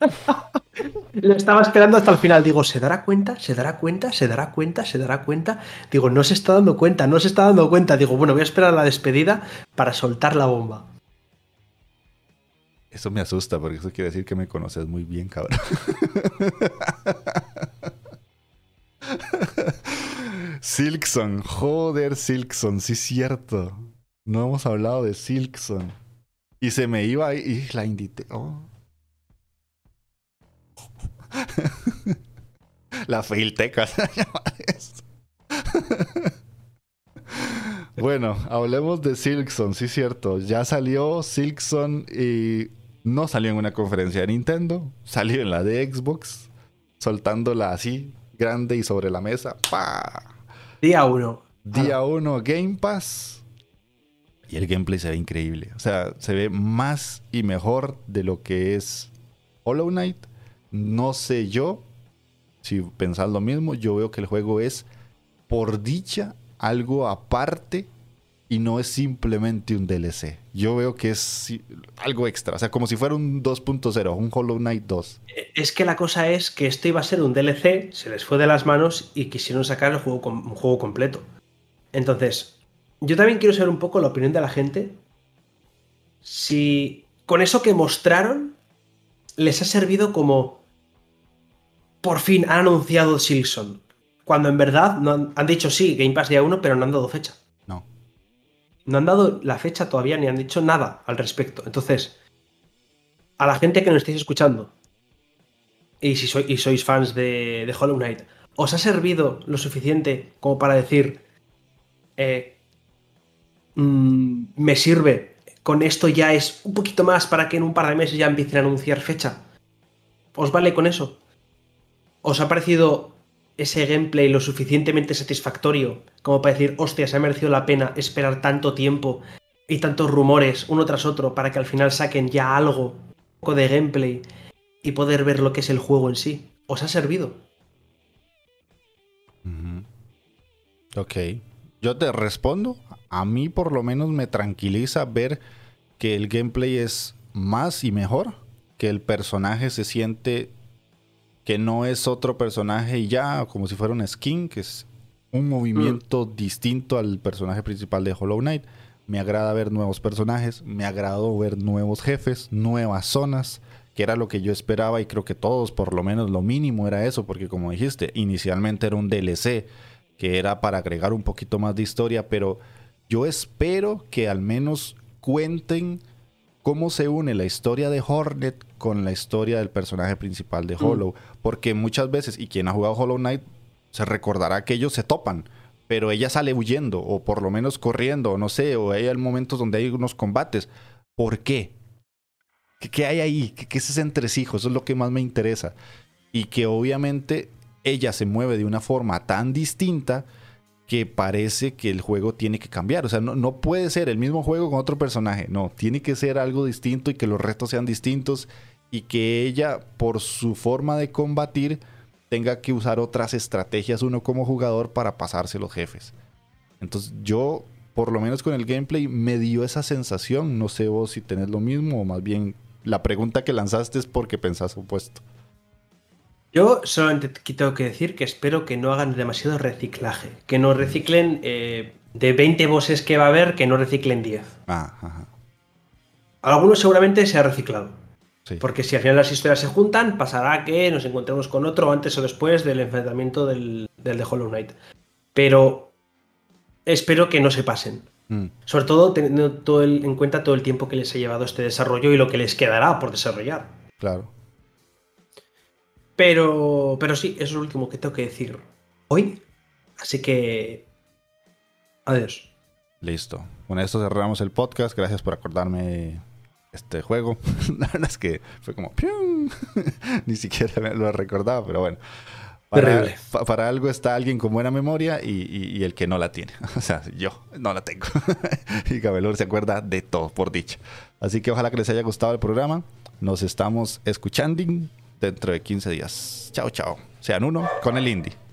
[laughs] Lo estaba esperando hasta el final. Digo, ¿se dará cuenta? ¿Se dará cuenta? ¿Se dará cuenta? ¿Se dará cuenta? Digo, no se está dando cuenta, no se está dando cuenta. Digo, bueno, voy a esperar la despedida para soltar la bomba. Eso me asusta porque eso quiere decir que me conoces muy bien, cabrón. [laughs] Silkson, joder, Silkson, sí es cierto. No hemos hablado de Silkson. Y se me iba y la indité. Oh. [laughs] la [laughs] llama [laughs] bueno, hablemos de Silkson, sí cierto. Ya salió Silkson y no salió en una conferencia de Nintendo, salió en la de Xbox, soltándola así, grande y sobre la mesa. ¡Pah! Día 1. Día 1 Game Pass. Y el gameplay se ve increíble. O sea, se ve más y mejor de lo que es Hollow Knight. No sé yo si pensás lo mismo. Yo veo que el juego es, por dicha, algo aparte y no es simplemente un DLC. Yo veo que es algo extra, o sea, como si fuera un 2.0, un Hollow Knight 2. Es que la cosa es que esto iba a ser un DLC, se les fue de las manos y quisieron sacar el juego, un juego completo. Entonces, yo también quiero saber un poco la opinión de la gente. Si con eso que mostraron les ha servido como por fin han anunciado Silson. Cuando en verdad no han, han dicho sí, Game Pass día 1, pero no han dado fecha. No han dado la fecha todavía ni han dicho nada al respecto. Entonces, a la gente que nos estéis escuchando, y si sois fans de, Hollow Knight, ¿os ha servido lo suficiente como para decir, eh, mm, me sirve, con esto ya es un poquito más para que en un par de meses ya empiecen a anunciar fecha? ¿Os vale con eso? ¿Os ha parecido ese gameplay lo suficientemente satisfactorio como para decir, hostia, se ha merecido la pena esperar tanto tiempo y tantos rumores uno tras otro para que al final saquen ya algo, un poco de gameplay y poder ver lo que es el juego en sí. ¿Os ha servido? Ok. Yo te respondo. A mí por lo menos me tranquiliza ver que el gameplay es más y mejor, que el personaje se siente que no es otro personaje ya, como si fuera un skin, que es un movimiento mm. distinto al personaje principal de Hollow Knight. Me agrada ver nuevos personajes, me agradó ver nuevos jefes, nuevas zonas, que era lo que yo esperaba y creo que todos, por lo menos lo mínimo era eso, porque como dijiste, inicialmente era un DLC que era para agregar un poquito más de historia, pero yo espero que al menos cuenten cómo se une la historia de Hornet con la historia del personaje principal de mm. Hollow. Porque muchas veces, y quien ha jugado Hollow Knight se recordará que ellos se topan, pero ella sale huyendo, o por lo menos corriendo, o no sé, o hay momentos donde hay unos combates. ¿Por qué? ¿Qué, hay ahí? ¿Qué, ¿Qué es ese entresijo? Eso es lo que más me interesa. Y que obviamente ella se mueve de una forma tan distinta que parece que el juego tiene que cambiar. O sea, no, puede ser el mismo juego con otro personaje. No, tiene que ser algo distinto y que los retos sean distintos y que ella, por su forma de combatir, tenga que usar otras estrategias uno como jugador para pasarse los jefes. Entonces yo, por lo menos con el gameplay, me dio esa sensación. No sé vos si tenés lo mismo o más bien la pregunta que lanzaste es porque pensás opuesto. Yo solamente tengo que decir que espero que no hagan demasiado reciclaje. Que no reciclen eh, de 20 bosses que va a haber, que no reciclen 10. Ah, Algunos seguramente se ha reciclado. Porque si al final las historias se juntan, pasará que nos encontremos con otro antes o después del enfrentamiento del, de Hollow Knight. Pero espero que no se pasen. Mm. Sobre todo teniendo todo en cuenta todo el tiempo que les ha llevado este desarrollo y lo que les quedará por desarrollar. Claro. Pero, pero sí, eso es lo último que tengo que decir hoy. Así que. Adiós. Listo. Con esto cerramos el podcast. Gracias por acordarme este juego. [laughs] La verdad es que fue como. [laughs] Ni siquiera lo recordaba, pero bueno. Para, para, algo está alguien con buena memoria y, el que no la tiene. [laughs] O sea, yo no la tengo. y Cabelor se acuerda de todo, por dicho. Así que ojalá que les haya gustado el programa. Nos estamos escuchando dentro de 15 días. Chao, chao. Sean uno con el indie.